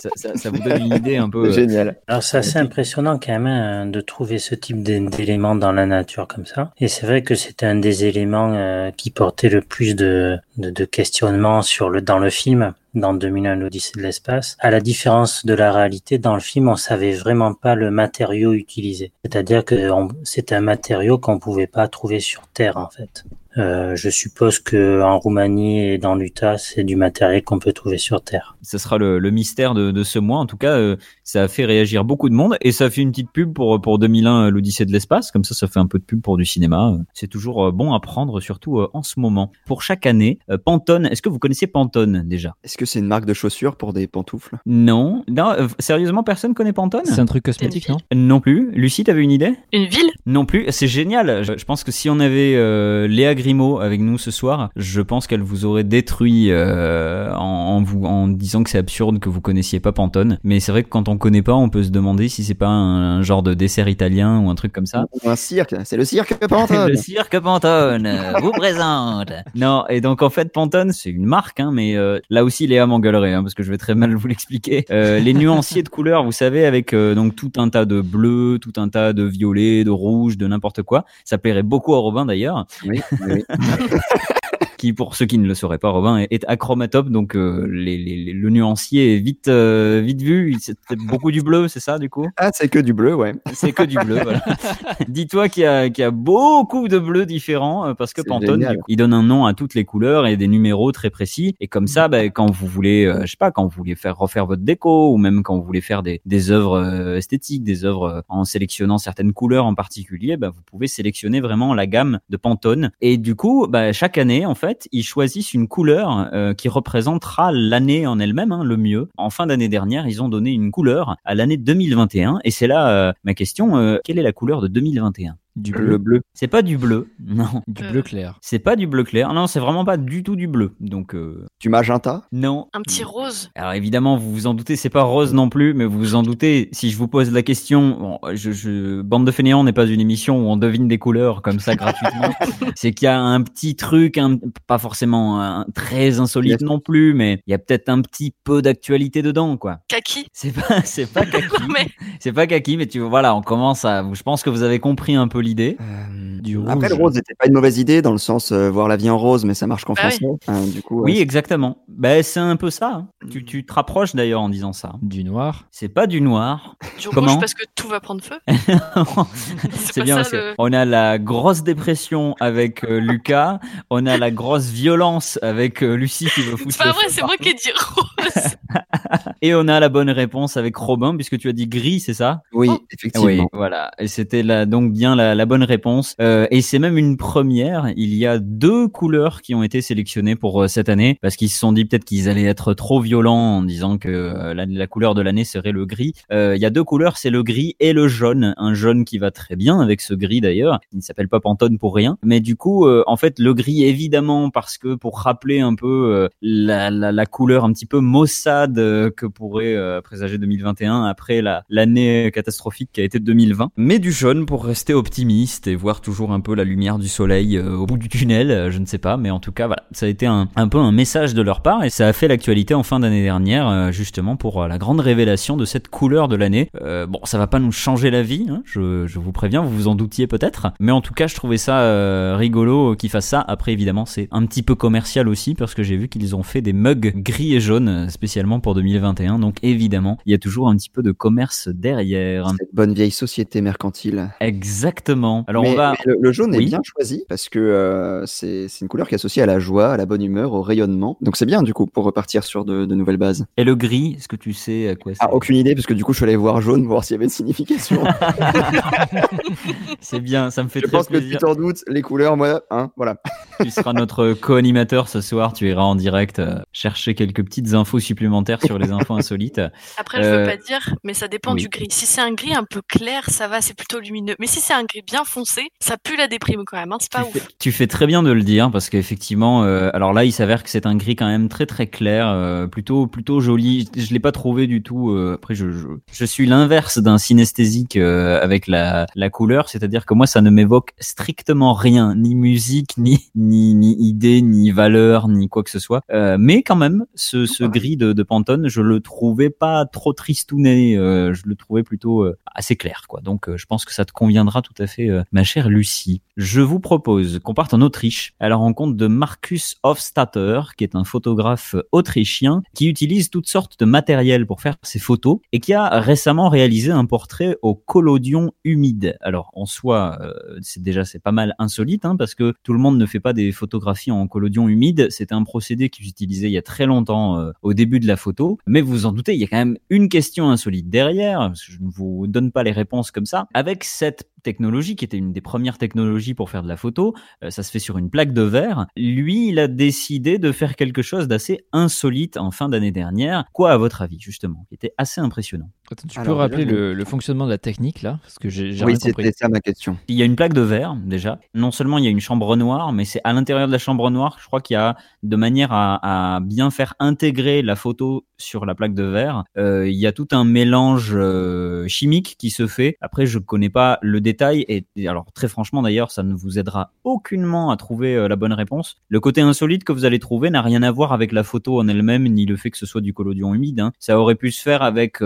ça, ça- ça vous donne une idée un peu. euh, Génial. Alors c'est assez impressionnant quand même hein, de trouver ce type d'é- d'éléments dans la nature comme ça. Et c'est vrai que c'était un des éléments euh, qui portait le plus de, de, de questionnements sur le dans le film. Dans 2001, l'Odyssée de l'espace. À la différence de la réalité, dans le film, on savait vraiment pas le matériau utilisé. C'est-à-dire que c'était un matériau qu'on pouvait pas trouver sur Terre, en fait. Euh, je suppose que en Roumanie et dans l'Utah, c'est du matériel qu'on peut trouver sur Terre. ce sera le, le mystère de, de ce mois. En tout cas, euh, ça a fait réagir beaucoup de monde et ça a fait une petite pub pour pour 2001 euh, l'Odyssée de l'espace. Comme ça, ça fait un peu de pub pour du cinéma. Euh, C'est toujours euh, bon à prendre, surtout euh, en ce moment. Pour chaque année, euh, Pantone. Est-ce que vous connaissez Pantone déjà? Est-ce que c'est une marque de chaussures pour des pantoufles? Non. Non. euh, sérieusement, personne connaît Pantone? C'est un truc cosmétique, non? Non plus. Lucie, t'avais une idée? Une ville? Non plus. C'est génial. Je, je pense que si on avait euh, Léa Grimaud avec nous ce soir, je pense qu'elle vous aurait détruit euh, en, en vous en disant que c'est absurde que vous connaissiez pas Pantone. Mais c'est vrai que quand on connaît pas, on peut se demander si c'est pas un, un genre de dessert italien ou un truc comme ça. Un cirque C'est le cirque Pantone Le cirque Pantone vous présente. Non, et donc en fait Pantone c'est une marque, hein, mais euh, là aussi Léa m'engueulerait hein, parce que je vais très mal vous l'expliquer. Euh, les nuanciers de couleurs, vous savez, avec donc tout un tas de bleu, tout un tas de violet, de rouge, de n'importe quoi. Ça plairait beaucoup à Robin d'ailleurs, Oui, oui, oui. qui pour ceux qui ne le sauraient pas, Robin est, est achromatope, donc euh, les, les- les- le nuancier est vite euh, vite vu. C'est beaucoup du bleu, c'est ça du coup? Ah, c'est que du bleu, ouais. c'est que du bleu, voilà. Dis-toi qu'il y a, qu'il y a beaucoup de bleus différents euh, parce que Pantone, génial. il donne un nom à toutes les couleurs et des numéros très précis. Et comme ça, bah, quand vous voulez, euh, je sais pas, quand vous voulez faire refaire votre déco ou même quand vous voulez faire des, des œuvres esthétiques, des œuvres en sélectionnant certaines couleurs en particulier, bah, vous pouvez sélectionner vraiment la gamme de Pantone. Et du coup, bah, chaque année, en fait, ils choisissent une couleur euh, qui représentera l'année en elle-même, hein, le mieux. En fin d'année dernière, ils ont donné une couleur à l'année 2021. Et c'est là euh, ma question, euh, quelle est la couleur de 2021 Du Le bleu. bleu. C'est pas du bleu, non. Du Euh. bleu clair. C'est pas du bleu clair. Non, c'est vraiment pas du tout du bleu. Donc euh, Du magenta? non. Un petit rose. Alors évidemment, vous vous en doutez, c'est pas rose non plus, mais vous vous en doutez. Si je vous pose la question, bon, je, je, bande de fainéants n'est pas une émission où on devine des couleurs comme ça gratuitement. c'est qu'il y a un petit truc, un, pas forcément un, très insolite Yes. non plus, mais il y a peut-être un petit peu d'actualité dedans, quoi. Kaki. C'est pas, c'est pas kaki. Mais C'est pas kaki, mais tu voilà, on commence à. Je pense que vous avez compris un peu l'idée. Euh, du rouge. Après, le rose n'était pas une mauvaise idée dans le sens euh, voir la vie en rose, mais ça marche qu'en Bah oui. français. Hein, du coup, Oui, ouais, exactement. Ben c'est un peu ça. hein. Tu, tu te rapproches d'ailleurs en disant ça. Du noir. C'est pas du noir. du Comment rouge parce que tout va prendre feu. c'est bien ça, parce que le- on a la grosse dépression avec euh, Lucas, on a la grosse violence avec euh, Lucie qui veut foutre C'est pas vrai, c'est moi qui ai dit rose. et on a la bonne réponse avec Robin puisque tu as dit gris, c'est ça? Oui, Oh. effectivement. Oui, voilà. Et c'était donc bien la, la bonne réponse. Euh, et c'est même une première. Il y a deux couleurs qui ont été sélectionnées pour euh, cette année parce qu'ils se sont dit peut-être qu'ils allaient être trop violents en disant que euh, la, couleur de l'année serait le gris. Il y a deux couleurs, c'est le gris et le jaune. Un jaune qui va très bien avec ce gris d'ailleurs. Il ne s'appelle pas Pantone pour rien. Mais du coup, en fait, le gris évidemment parce que pour rappeler un peu la, la, couleur un petit peu maussade que pourrait présager 2021 après la l'année catastrophique qui a été 2020. Mais du jaune pour rester optimiste et voir toujours un peu la lumière du soleil euh, au bout du tunnel, euh, je ne sais pas, mais en tout cas voilà, ça a été un, un peu un message de leur part et ça a fait l'actualité en fin d'année dernière euh, justement pour la grande révélation de cette couleur de l'année. Euh, bon, ça va pas nous changer la vie, hein, je, je vous préviens, vous vous en doutiez peut-être, mais en tout cas je trouvais ça euh, rigolo qu'ils fassent ça. Après évidemment c'est un petit peu commercial aussi parce que j'ai vu qu'ils ont fait des mugs gris et jaunes spécialement pour 2021, donc évidemment il y a toujours un petit peu de commerce derrière. Cette bonne vieille société mercantile. Exactement. Alors mais, on va. le, le jaune Oui. est bien choisi parce que euh, c'est c'est une couleur qui est associée à la joie, à la bonne humeur, au rayonnement. Donc c'est bien du coup pour repartir sur de, de nouvelles bases. Et le gris, est-ce que tu sais à quoi c'est Ah, aucune idée parce que du coup je suis allé voir jaune pour voir s'il y avait une signification. C'est bien, ça me fait je très pense que tu t'en doutes, les couleurs, moi, hein, voilà. Tu seras notre co-animateur ce soir. Tu iras en direct euh, chercher quelques petites infos supplémentaires sur les infos insolites. Après, je Euh, veux pas dire, mais ça dépend oui. du gris. Si c'est un gris un peu clair, ça va, c'est plutôt lumineux. Mais si c'est un gris bien foncé, ça pue la déprime quand même. Hein, c'est pas tu, ouf. fais, tu fais très bien de le dire parce qu'effectivement, euh, alors là, il s'avère que c'est un gris quand même très très clair, euh, plutôt plutôt joli. Je, l'ai pas trouvé du tout. après, je, je, je suis l'inverse d'un synesthésique avec la, la couleur, c'est-à-dire que moi, ça ne m'évoque strictement rien, ni musique, ni ni ni idée, ni valeur, ni quoi que ce soit. Euh, mais quand même, ce, ce gris de, de Pantone, je le trouvais pas trop tristouné. euh, je le trouvais plutôt euh, assez clair, quoi. Donc, je pense que ça te conviendra tout à fait, ma chère Lucie. Je vous propose qu'on parte en Autriche à la rencontre de Marcus Hofstadter, qui est un photographe autrichien qui utilise toutes sortes de matériel pour faire ses photos et qui a récemment réalisé un portrait au collodion humide. Alors, en soi, c'est déjà c'est pas mal insolite hein, parce que tout le monde ne fait pas des photographies en collodion humide. C'était un procédé qu'ils utilisaient il y a très longtemps euh, au début de la photo. Mais vous vous en doutez, il y a quand même une question insolite derrière. parce que Je ne vous donne pas les réponses comme ça. Avec cette technologie qui était une des premières technologies pour faire de la photo, euh, ça se fait sur une plaque de verre. Lui, il a décidé de faire quelque chose d'assez insolite en fin d'année dernière. Quoi à votre avis justement Qui était assez impressionnant? Attends, tu Alors, peux rappeler déjà, le, le fonctionnement de la technique là? Parce que j'ai j'ai Oui, rien compris. c'était ça ma question. Il y a une plaque de verre déjà. Non seulement il y a une chambre noire, mais c'est l'intérieur de la chambre noire, je crois qu'il y a de manière à, bien faire intégrer la photo sur la plaque de verre. Euh, il y a tout un mélange euh, chimique qui se fait. Après, je connais pas le détail et, alors très franchement d'ailleurs, ça ne vous aidera aucunement à trouver euh, la bonne réponse. Le côté insolite que vous allez trouver n'a rien à voir avec la photo en elle-même ni le fait que ce soit du collodion humide. hein. Ça aurait pu se faire avec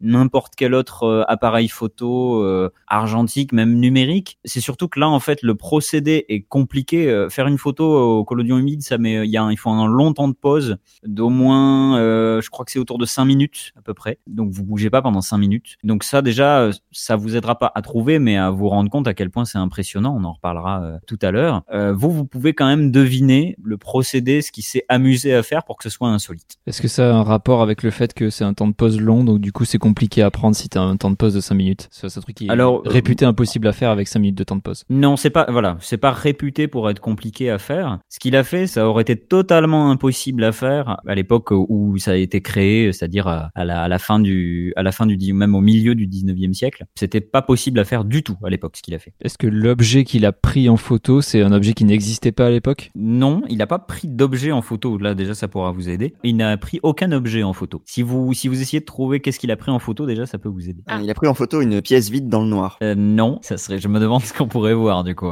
n'importe quel autre appareil photo argentique, même numérique. C'est surtout que là, en fait, le procédé est compliqué. Faire une photo au collodion humide, ça met, il y a, un- il faut un long temps de pause d'au moins, euh, je crois que c'est autour de 5 minutes à peu près. Donc vous bougez pas pendant 5 minutes. Donc ça déjà, euh, ça vous aidera pas à trouver, mais à vous rendre compte à quel point c'est impressionnant. On en reparlera euh, tout à l'heure. Euh, vous, vous pouvez quand même deviner le procédé, ce qui s'est amusé à faire pour que ce soit insolite. Est-ce que ça a un rapport avec le fait que c'est un temps de pause long, donc du coup c'est compliqué à prendre si t'as un temps de pause de 5 minutes? C'est un truc qui est Alors, réputé impossible à faire avec 5 minutes de temps de pause. Non, c'est pas voilà, c'est pas réputé pour être compliqué compliqué à faire. Ce qu'il a fait, ça aurait été totalement impossible à faire à l'époque où ça a été créé, c'est-à-dire à, à la, à la fin du, à la fin du, même au milieu du 19e siècle. C'était pas possible à faire du tout à l'époque, ce qu'il a fait. Est-ce que l'objet qu'il a pris en photo, c'est un objet qui n'existait pas à l'époque? Non, il n'a pas pris d'objet en photo. Là, déjà, ça pourra vous aider. Il n'a pris aucun objet en photo. Si vous, si vous essayez de trouver qu'est-ce qu'il a pris en photo, déjà, ça peut vous aider. Il a pris en photo une pièce vide dans le noir. Euh, non, ça serait. Je me demande ce qu'on pourrait voir du coup.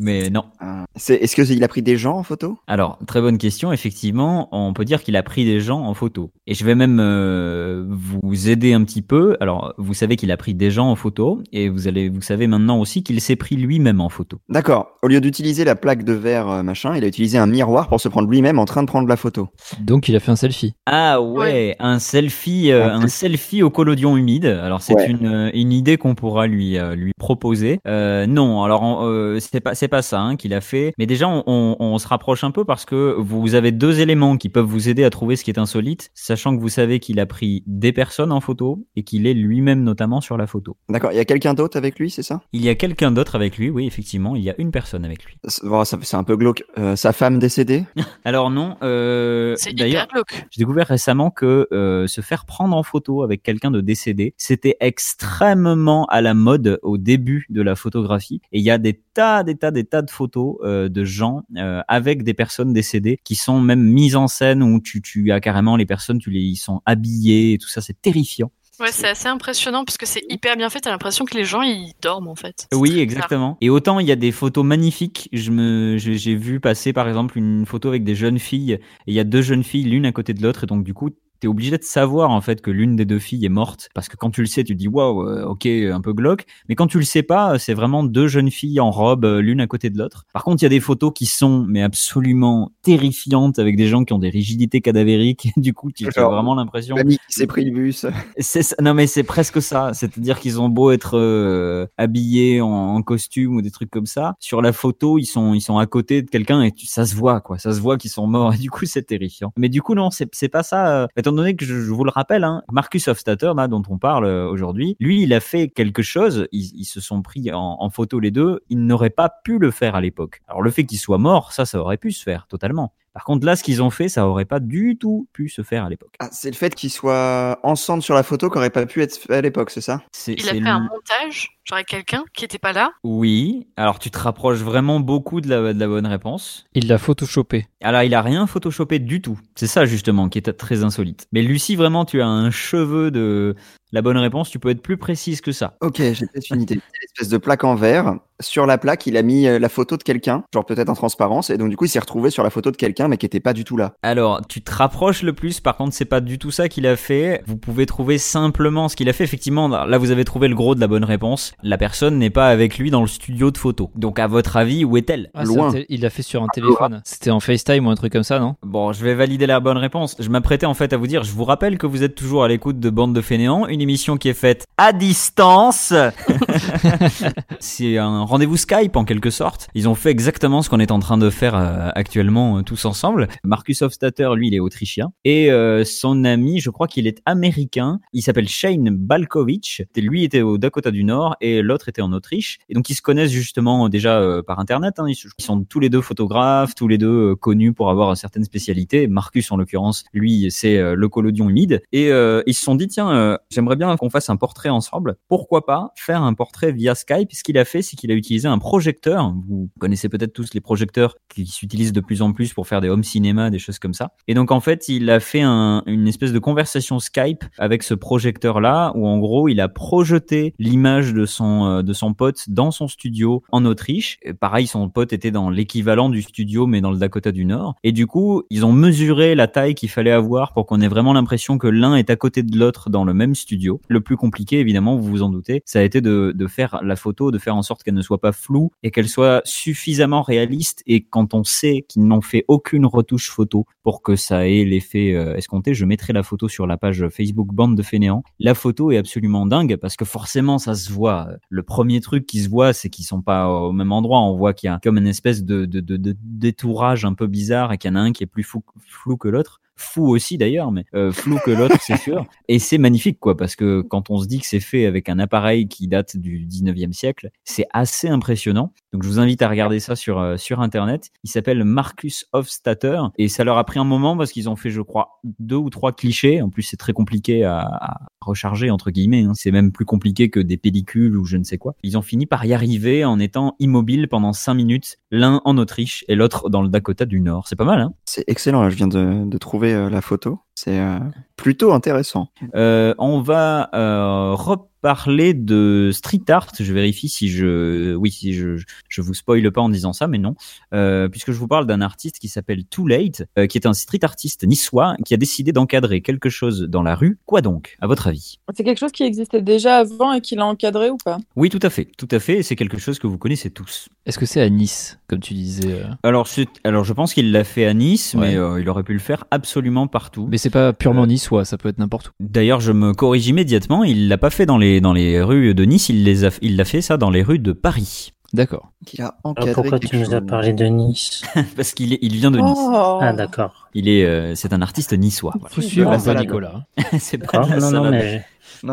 Mais non. C'est- Est-ce qu'il a pris des gens en photo? Alors, très bonne question. Effectivement, on peut dire qu'il a pris des gens en photo. Et je vais même euh, vous aider un petit peu. Alors, vous savez qu'il a pris des gens en photo, et vous allez, vous savez maintenant aussi qu'il s'est pris lui-même en photo. D'accord. Au lieu d'utiliser la plaque de verre euh, machin, il a utilisé un miroir pour se prendre lui-même en train de prendre la photo. Donc il a fait un selfie. Ah ouais, un selfie, euh, un selfie au collodion humide. Alors c'est Ouais. une, une idée qu'on pourra lui euh, lui proposer. Euh, non, alors euh, c'est pas c'est pas ça hein, qu'il a fait. Mais déjà on, on, on se rapproche un peu parce que vous avez deux éléments qui peuvent vous aider à trouver ce qui est insolite, sachant que vous savez qu'il a pris des personnes en photo et qu'il est lui-même notamment sur la photo. D'accord. Il y a quelqu'un d'autre avec lui, c'est ça? Il y a quelqu'un d'autre avec lui, oui effectivement, il y a une personne avec lui. C'est un peu glauque. Euh, sa femme décédée? Alors non, euh, C'est d'ailleurs, hyper glauque. j'ai découvert récemment que euh, se faire prendre en photo avec quelqu'un de décédé, c'était extrêmement à la mode au début de la photographie. Et il y a des tas, des tas, des tas de photos euh, de gens euh, avec des personnes décédées qui sont même mises en scène où tu, tu as carrément les personnes, tu les, ils sont habillés et tout ça, c'est terrifiant. Ouais, c'est assez impressionnant parce que c'est hyper bien fait. T'as l'impression que les gens ils dorment en fait. Oui, exactement. Et autant il y a des photos magnifiques. Je me, j'ai vu passer par exemple une photo avec des jeunes filles. Et il y a deux jeunes filles l'une à côté de l'autre, et donc du coup. T'es obligé de savoir en fait que l'une des deux filles est morte parce que quand tu le sais tu te dis waouh euh, ok un peu glauque mais quand tu le sais pas c'est vraiment deux jeunes filles en robe euh, l'une à côté de l'autre par contre il y a des photos qui sont mais absolument terrifiantes avec des gens qui ont des rigidités cadavériques du coup tu as vraiment l'impression qui s'est pris le bus. c'est ça- non mais c'est presque ça, c'est-à-dire qu'ils ont beau être euh, habillés en, en costume ou des trucs comme ça, sur la photo ils sont ils sont à côté de quelqu'un et tu, ça se voit quoi, ça se voit qu'ils sont morts et du coup c'est terrifiant. Mais du coup non c'est c'est pas ça. euh, donné que je, vous le rappelle, hein, Marcus Hofstadter dont on parle euh, aujourd'hui, lui il a fait quelque chose, ils, ils se sont pris en, en photo les deux, il n'aurait pas pu le faire à l'époque. Alors le fait qu'il soit mort, ça ça aurait pu se faire totalement. Par contre là ce qu'ils ont fait, ça aurait pas du tout pu se faire à l'époque. Ah, c'est le fait qu'ils soient ensemble sur la photo qui aurait pas pu être fait à l'époque, c'est ça? C'est- Il a fait un le- montage, genre avec quelqu'un qui était pas là? Oui, alors tu te rapproches vraiment beaucoup de la, de la bonne réponse. Il l'a photoshopé. Alors il a rien photoshopé du tout. C'est ça justement qui est très insolite. Mais Lucie, vraiment, tu as un cheveu de la bonne réponse. Tu peux être plus précise que ça. Ok, j'ai peut-être une idée. Une espèce de plaque en verre. Sur la plaque, il a mis euh, la photo de quelqu'un, genre peut-être en transparence, et donc du coup, il s'est retrouvé sur la photo de quelqu'un, mais qui était pas du tout là. Alors, tu te rapproches le plus. Par contre, c'est pas du tout ça qu'il a fait. Vous pouvez trouver simplement ce qu'il a fait. Effectivement, là, vous avez trouvé le gros de la bonne réponse. La personne n'est pas avec lui dans le studio de photo. Donc, à votre avis, où est-elle? Ah, tél- il l'a fait sur un téléphone. C'était en FaceTime ou un truc comme ça, non? Bon, je vais valider la bonne réponse. Je m'apprêtais en fait à vous dire, je vous rappelle que vous êtes toujours à l'écoute de Bande de Fainéants, une émission qui est faite à distance. C'est un rendez-vous Skype en quelque sorte. Ils ont fait exactement ce qu'on est en train de faire euh, actuellement euh, tous ensemble. Marcus Hofstadter, lui, il est autrichien. Et euh, son ami, je crois qu'il est américain. Il s'appelle Shane Balkovich. Lui était au Dakota du Nord et l'autre était en Autriche. Et donc ils se connaissent justement déjà par Internet. hein. Ils, sont tous les deux photographes, tous les deux connus pour avoir certaines spécialités. Marcus, en l'occurrence, lui, c'est le collodion humide. Et ils se sont dit, tiens, euh, j'aimerais bien qu'on fasse un portrait ensemble. Pourquoi pas faire un portrait via Skype? Ce qu'il a fait, c'est qu'il a utilisé un projecteur. Vous connaissez peut-être tous les projecteurs qui s'utilisent de plus en plus pour faire des home cinéma, des choses comme ça. Et donc, en fait, il a fait un- une espèce de conversation Skype avec ce projecteur-là, où en gros, il a projeté l'image de son, euh, de son pote dans son studio en Autriche. Pareil, son pote était dans l'équivalent du studio, mais dans le Dakota du Nord. Et du coup, ils ont mesuré la taille qu'il fallait avoir pour qu'on ait vraiment l'impression que l'un est à côté de l'autre dans le même studio. Le plus compliqué, évidemment, vous vous en doutez, ça a été de, faire la photo, de faire en sorte qu'elle ne soit pas floue et qu'elle soit suffisamment réaliste. Et quand on sait qu'ils n'ont fait aucune retouche photo pour que ça ait l'effet euh, escompté, je mettrai la photo sur la page Facebook Bande de Fainéants. La photo est absolument dingue parce que forcément, ça se voit. Le premier truc qui se voit, c'est qu'ils sont pas au même endroit. On voit qu'il y a comme une espèce de, de, détourage un peu bizarre et qu'il y en a un qui est plus flou que l'autre fou aussi d'ailleurs, mais euh, flou que l'autre, c'est sûr. Et c'est magnifique, quoi, parce que quand on se dit que c'est fait avec un appareil qui date du 19e siècle, c'est assez impressionnant. Donc je vous invite à regarder ça sur, euh, sur Internet. Il s'appelle Marcus Hofstadter et ça leur a pris un moment parce qu'ils ont fait, je crois, deux ou trois clichés. En plus, c'est très compliqué à, à recharger, entre guillemets. hein. C'est même plus compliqué que des pellicules ou je ne sais quoi. Ils ont fini par y arriver en étant immobiles pendant cinq minutes, l'un en Autriche et l'autre dans le Dakota du Nord. C'est pas mal, hein? C'est excellent, je viens de, de trouver euh, la photo. C'est euh, plutôt intéressant. Euh, on va euh, reparler de street art. Je vérifie si je, oui, si je, je vous spoile pas en disant ça, mais non, euh, puisque je vous parle d'un artiste qui s'appelle Too Late, euh, qui est un street artiste niçois qui a décidé d'encadrer quelque chose dans la rue. Quoi donc, à votre avis? C'est quelque chose qui existait déjà avant et qui l'a encadré ou pas? Oui, tout à fait, tout à fait. et C'est quelque chose que vous connaissez tous. Est-ce que c'est à Nice, comme tu disais euh Alors, alors je pense qu'il l'a fait à Nice, Ouais. mais euh, il aurait pu le faire absolument partout. Mais c'est pas purement niçois, ça peut être n'importe où. D'ailleurs, je me corrige immédiatement. Il l'a pas fait dans les dans les rues de Nice. Il les a, il l'a fait ça dans les rues de Paris. D'accord. Qu'il a Alors encadré pourquoi quelque tu nous as parlé de Nice Parce qu'il est, il vient de Nice. Oh. Ah d'accord. Il est, euh, c'est un artiste niçois. Voilà. Faut suivre. Nicolas. c'est pas la Non, non, mais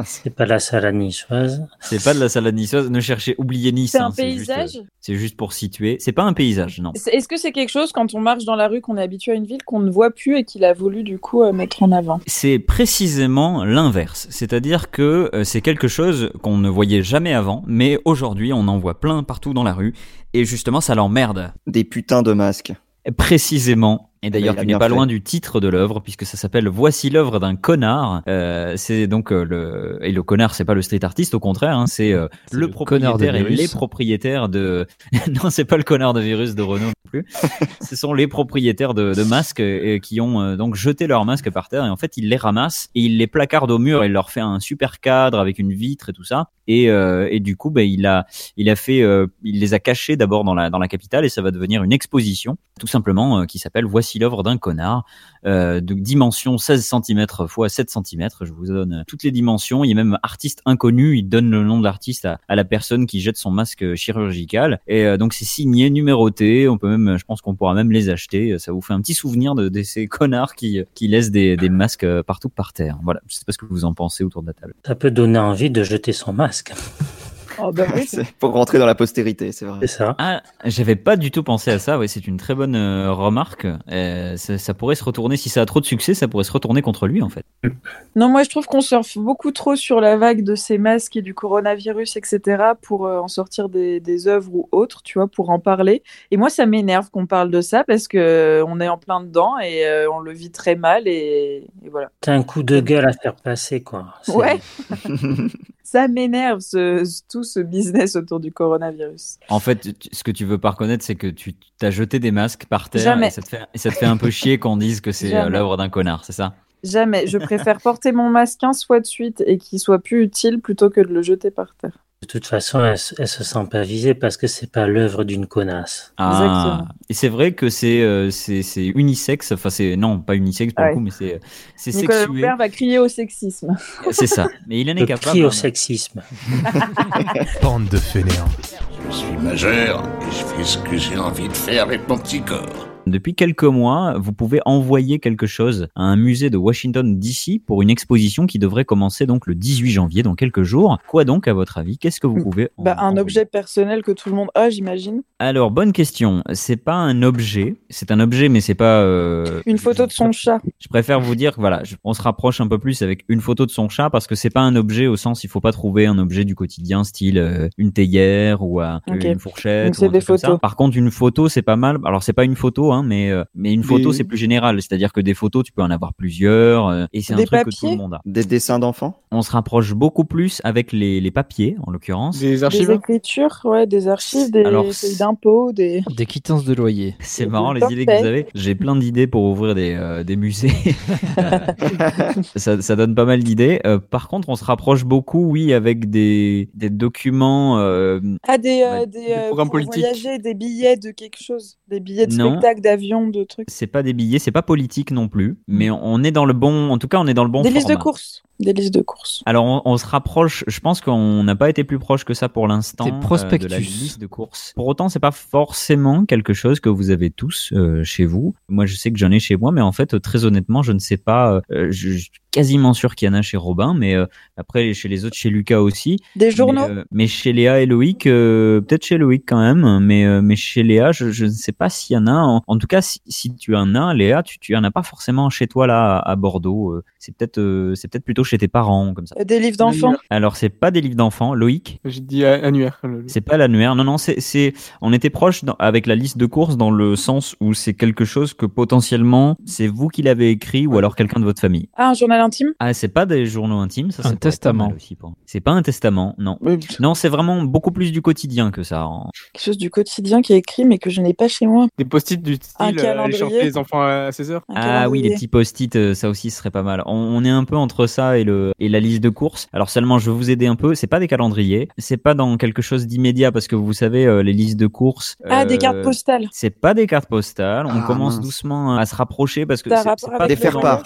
c'est- pas la salade niçoise. C'est pas de la salade niçoise. Ne cherchez, oubliez Nice. C'est hein, un juste, paysage euh, C'est juste pour situer. C'est pas un paysage, non. C'est- Est-ce que c'est quelque chose quand on marche dans la rue qu'on est habitué à une ville qu'on ne voit plus et qu'il a voulu du coup euh, mettre en avant? C'est précisément l'inverse. C'est-à-dire que euh, c'est quelque chose qu'on ne voyait jamais avant, mais aujourd'hui on en voit plein partout dans la rue, et justement ça l'emmerde. Des putains de masques. Précisément. Et d'ailleurs, il a tu n'es pas fait. loin du titre de l'œuvre, puisque ça s'appelle Voici l'œuvre d'un connard. Euh, c'est donc euh, le et le connard, c'est pas le street artiste, au contraire, hein, c'est euh, le, propriétaire et les propriétaires de. non, c'est pas le connard de virus de Renault non plus. Ce sont les propriétaires de, de masques qui ont euh, donc jeté leurs masques par terre et en fait ils les ramassent et ils les placardent au mur. Et il leur fait un super cadre avec une vitre et tout ça. Et, et du coup, ben, il a il a fait, il les a cachés d'abord dans la dans la capitale et ça va devenir une exposition tout simplement qui s'appelle Voici l'œuvre d'un connard euh, de dimension 16 cm x 7 cm. Je vous donne toutes les dimensions. Il y a même artiste inconnu. Il donne le nom de l'artiste à, la personne qui jette son masque chirurgical. Et euh, donc c'est signé, numéroté. On peut même, je pense qu'on pourra même les acheter. Ça vous fait un petit souvenir de, ces connards qui, qui laissent des, des masques partout par terre. Voilà. Je sais pas ce que vous en pensez autour de la table. Ça peut donner envie de jeter son masque. Oh bah oui. Pour rentrer dans la postérité, c'est vrai. C'est ça. Ah, j'avais pas du tout pensé à ça. Ouais, c'est une très bonne euh, remarque. Euh, ça, ça pourrait se retourner si ça a trop de succès, ça pourrait se retourner contre lui en fait. Non, moi je trouve qu'on surfe beaucoup trop sur la vague de ces masques et du coronavirus, etc., pour euh, en sortir des, des œuvres ou autres, tu vois, pour en parler. Et moi, ça m'énerve qu'on parle de ça parce que euh, on est en plein dedans et euh, on le vit très mal et, et voilà. T'as un coup de gueule à faire passer, quoi. Ouais. Ça m'énerve ce, tout ce business autour du coronavirus. En fait, ce que tu veux pas reconnaître, c'est que tu t'as jeté des masques par terre Jamais. et ça te fait et ça te fait un peu chier qu'on dise que c'est euh, l'œuvre d'un connard, c'est ça? Jamais. Je préfère porter mon masque 15 fois de suite et qu'il soit plus utile plutôt que de le jeter par terre. De toute façon, elle, se- elle se sent pas visée parce que c'est pas l'œuvre d'une connasse. Ah. Exactement. Et c'est vrai que c'est euh, c'est c'est unisexe. Enfin, c'est non, pas unisexe pour Ouais. le coup, mais c'est c'est Nicolas sexué. Père va crier au sexisme. C'est ça. Mais il en est Le capable. cri au hein. sexisme. Bande de fainéants. Je suis majeur et je fais ce que j'ai envie de faire avec mon petit corps. Depuis quelques mois, vous pouvez envoyer quelque chose à un musée de Washington DC pour une exposition qui devrait commencer donc le 18 janvier, dans quelques jours. Quoi donc, à votre avis? Qu'est-ce que vous pouvez en- Bah, un objet personnel que tout le monde a, j'imagine. Alors, bonne question. C'est pas un objet. C'est un objet, mais c'est pas. euh, Une photo de son chat. Je préfère vous dire voilà, je- on se rapproche un peu plus avec une photo de son chat parce que c'est pas un objet au sens il faut pas trouver un objet du quotidien style euh, une théière ou euh, une fourchette. Donc ou c'est un des truc comme ça. photos. Par contre, une photo c'est pas mal. Alors c'est pas une photo hein, mais euh, mais une photo Des- c'est plus général. C'est-à-dire que des photos tu peux en avoir plusieurs euh, et c'est un Des truc que tout le monde a. Des dessins d'enfants? On se rapproche beaucoup plus avec les, les papiers en l'occurrence. Des Des archives écritures, ouais, des archives, des Alors, d'impôts, des. Des quittances de loyer. C'est Des marrant les idées que vous avez. J'ai plein d'idées pour ouvrir des, euh, des musées. ça, ça donne pas mal d'idées. Euh, par contre, on se rapproche beaucoup, oui, avec des, des documents. euh, Ah, des, euh, Ouais, des, des programmes pour politiques. voyager, des billets de quelque chose. Des billets de Non. spectacle, d'avion, de trucs. c'est pas des billets, c'est pas politique non plus, mais on est dans le bon. En tout cas, on est dans le bon des listes de courses. Des listes de courses. Alors on, on se rapproche, je pense qu'on n'a pas été plus proche que ça pour l'instant C'est euh, de la prospectus. liste de courses. Pour autant, c'est pas forcément quelque chose que vous avez tous euh, chez vous. Moi, je sais que j'en ai chez moi, mais en fait, très honnêtement, je ne sais pas. euh, je, je suis quasiment sûr qu'il y en a chez Robin, mais euh, après chez les autres, chez Lucas aussi. Des journaux Mais, euh, mais chez Léa et Loïc, euh, peut-être chez Loïc quand même, mais euh, mais chez Léa, je, je ne sais pas s'il y en a. En, en tout cas, si, si tu en as, Léa, tu tu en as pas forcément chez toi là à, à Bordeaux. c'est peut-être euh, c'est peut-être plutôt chez tes parents comme ça. Euh, Des livres d'enfants Alors c'est pas des livres d'enfants, Loïc. J'ai dit a- annuaire. C'est pas l'annuaire. Non, non, c'est, c'est, on était proche dans- avec la liste de courses dans le sens où c'est quelque chose que potentiellement c'est vous qui l'avez écrit ou alors quelqu'un de votre famille. Ah, un journal intime? Ah, c'est pas des journaux intimes, ça. Un testament. pour- C'est pas un testament, non. Oui, Non, c'est vraiment beaucoup plus du quotidien que ça. hein. Quelque chose du quotidien qui est écrit mais que je n'ai pas chez moi. Des post-it du style Un euh, les enfants à 16h. Un Ah calendrier. oui, les petits post-it, euh, ça aussi serait pas mal. On, on est un peu entre ça et le et la liste de courses. Alors seulement, je vais vous aider un peu. C'est pas des calendriers, c'est pas dans quelque chose d'immédiat parce que vous savez euh, les listes de courses. Ah, des euh, cartes postales. C'est pas des cartes postales. On Ah, commence mince. doucement à se rapprocher parce que c'est- pas des ou pas?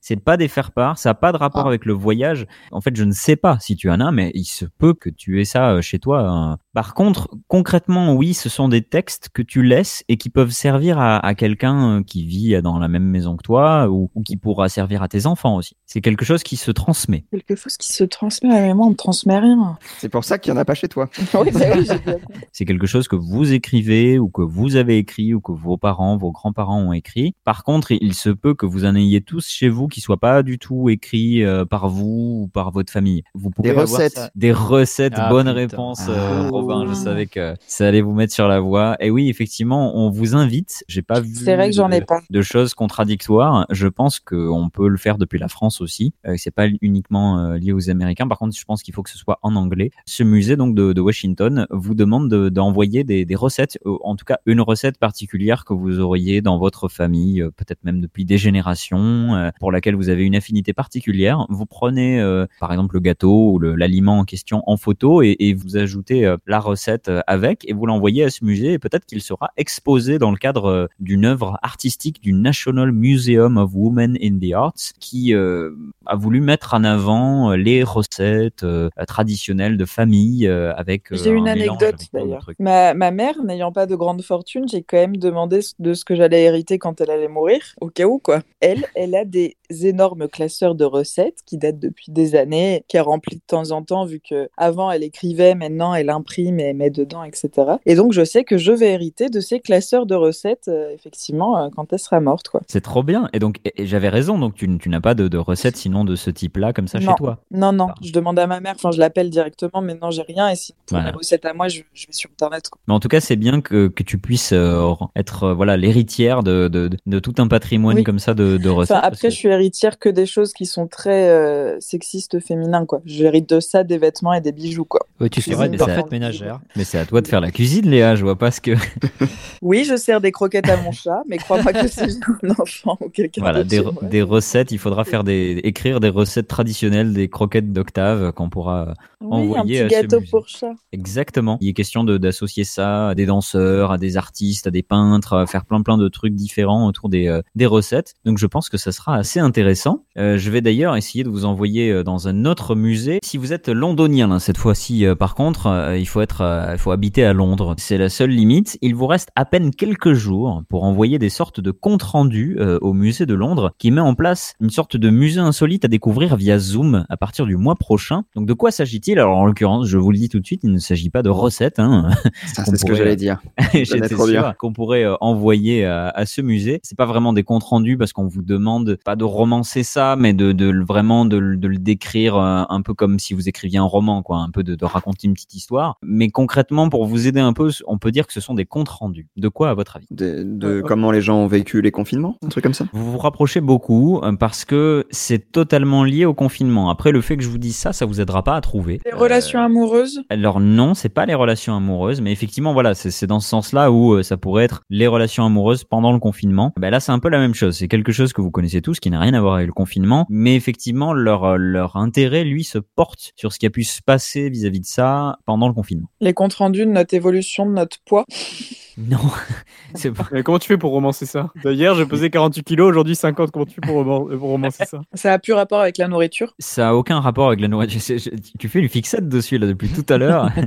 C'est pas des faire-part, ça a pas de rapport Ah. avec le voyage. En fait, je ne sais pas si tu en as, mais il se peut que tu aies ça euh, chez toi. Par contre, concrètement, oui, ce sont des textes que tu laisses et qui peuvent servir à, à quelqu'un euh, qui vit dans la même maison que toi ou, ou qui pourra servir à tes enfants aussi. C'est quelque chose qui se transmet. Quelque chose qui se transmet à moi, on ne transmet rien. C'est pour ça qu'il n'y en a pas chez toi. oui, bah. C'est quelque chose que vous écrivez ou que vous avez écrit ou que vos parents, vos grands-parents ont écrit. Par contre, il se peut que vous en ayez tous chez vous qui soient pas du tout écrits euh, par vous ou par votre famille. Vous pouvez Des avoir recettes. ça- des recettes. Ah, bonne putain. réponse, euh, Ah. Robin. Je savais que ça allait vous mettre sur la voie. Et oui, effectivement, on vous invite. J'ai pas vu. C'est vrai que j'en ai de- pas. de choses contradictoires. Je pense qu'on peut le faire depuis la France aussi. Euh, c'est pas uniquement euh, lié aux Américains. Par contre, je pense qu'il faut que ce soit en anglais. Ce musée donc de, de Washington vous demande de- d'envoyer des, des recettes, euh, en tout cas une recette particulière que vous auriez dans votre famille, euh, peut-être même depuis des générations, euh, pour laquelle vous avez une affinité particulière. Vous prenez par exemple le gâteau ou l'aliment en question en photo et, et vous ajoutez la recette euh, avec et vous l'envoyez à ce musée et peut-être qu'il sera exposé dans le cadre euh, d'une œuvre artistique du National Museum of Women in the Arts qui euh, a voulu mettre en avant les recettes euh, traditionnelles de famille euh, avec J'ai une un anecdote d'ailleurs. Ma, ma mère, n'ayant pas de grande fortune, j'ai quand même demandé de ce que j'allais hériter quand elle allait mourir, au cas où quoi. Elle, elle a des énormes classeurs de recettes qui datent depuis des années, qu'elle remplit de temps en temps, vu que avant elle écrivait, maintenant elle imprime et met dedans, etc. Et donc je sais que je vais hériter de ces classeurs de recettes, euh, effectivement, euh, quand elle sera morte, quoi. C'est trop bien. Et donc, j'avais raison. Donc, tu, tu n'as pas de, de recettes sinon de ce type-là comme ça non. chez toi. Non, non, je demande à ma mère, enfin je l'appelle directement, mais non, j'ai rien. Et si pour Voilà. mes recettes à moi, je, je vais sur Internet. quoi. Mais en tout cas, c'est bien que, que tu puisses euh, être voilà l'héritière de, de, de tout un patrimoine Oui. comme ça de, recettes. Enfin, après, que- je suis héritière que des choses qui sont très euh, sexistes féminins, quoi. J'hérite de ça, des vêtements et des bijoux, quoi. Oui, tu Cuisine, seras une parfaite ménagère. Mais c'est à toi de faire la cuisine, Léa. Je vois pas ce que. Oui, je sers des croquettes à mon chat, mais crois-moi que si j'ai un enfant ou quelqu'un Voilà, d'autre des, re- recettes. Il faudra faire des écrire des recettes traditionnelles, des croquettes d'octave qu'on pourra Oui, un envoyer petit à ce gâteau pour chat. Exactement. Il est question de- d'associer ça à des danseurs, à des artistes, à des peintres, à faire plein plein de trucs différents autour des, euh, des recettes. Donc je pense que ça sera assez intéressant. Euh, je vais d'ailleurs essayer de vous envoyer euh, dans un autre musée. Si vous êtes londonien hein, cette fois-ci, euh, par contre, euh, il faut être, il faut habiter à Londres. C'est la seule limite. Il vous reste à peine quelques jours pour envoyer des sortes de comptes rendus au musée de Londres, qui met en place une sorte de musée insolite à découvrir via Zoom à partir du mois prochain. Donc de quoi s'agit-il? Alors en l'occurrence, je vous le dis tout de suite, il ne s'agit pas de recettes. Hein. Ça, c'est ce que j'allais dire. Qu'on pourrait envoyer à, à ce musée. C'est pas vraiment des comptes rendus parce qu'on vous demande pas de romancer ça, mais de, vraiment de, le- de le décrire euh, un peu comme si vous écriviez un roman, quoi, un peu de, de raconter une petite histoire. Mais concrètement, pour vous aider un peu, on peut dire que ce sont des comptes rendus. De quoi, à votre avis? De, de comment les gens ont vécu les confinements, un truc comme ça? Vous vous rapprochez beaucoup euh, parce que c'est totalement lié au confinement. Après, le fait que je vous dise ça, ça vous aidera pas à trouver. Les Euh, relations amoureuses? alors non, c'est pas les relations amoureuses, mais effectivement voilà, c'est dans ce sens-là où euh, ça pourrait être les relations amoureuses pendant le confinement. Ben là, c'est un peu la même chose. C'est quelque chose que vous connaissez tous, qui n'a rien à voir avec le confinement, mais effectivement leur euh, leur intérêt lui se porte sur ce qui a pu se passer vis-à-vis de ça pendant le confinement. Les comptes rendus de notre évolution, de notre poids. Non, c'est pas. Mais comment tu fais pour romancer ça? Hier, j'ai pesé 48 kilos, aujourd'hui 50. Comment tu fais pour, roman- pour romancer ça? Ça a plus rapport avec la nourriture? Ça a aucun rapport avec la nourriture. Je- je- Tu fais une fixette dessus là depuis tout à l'heure.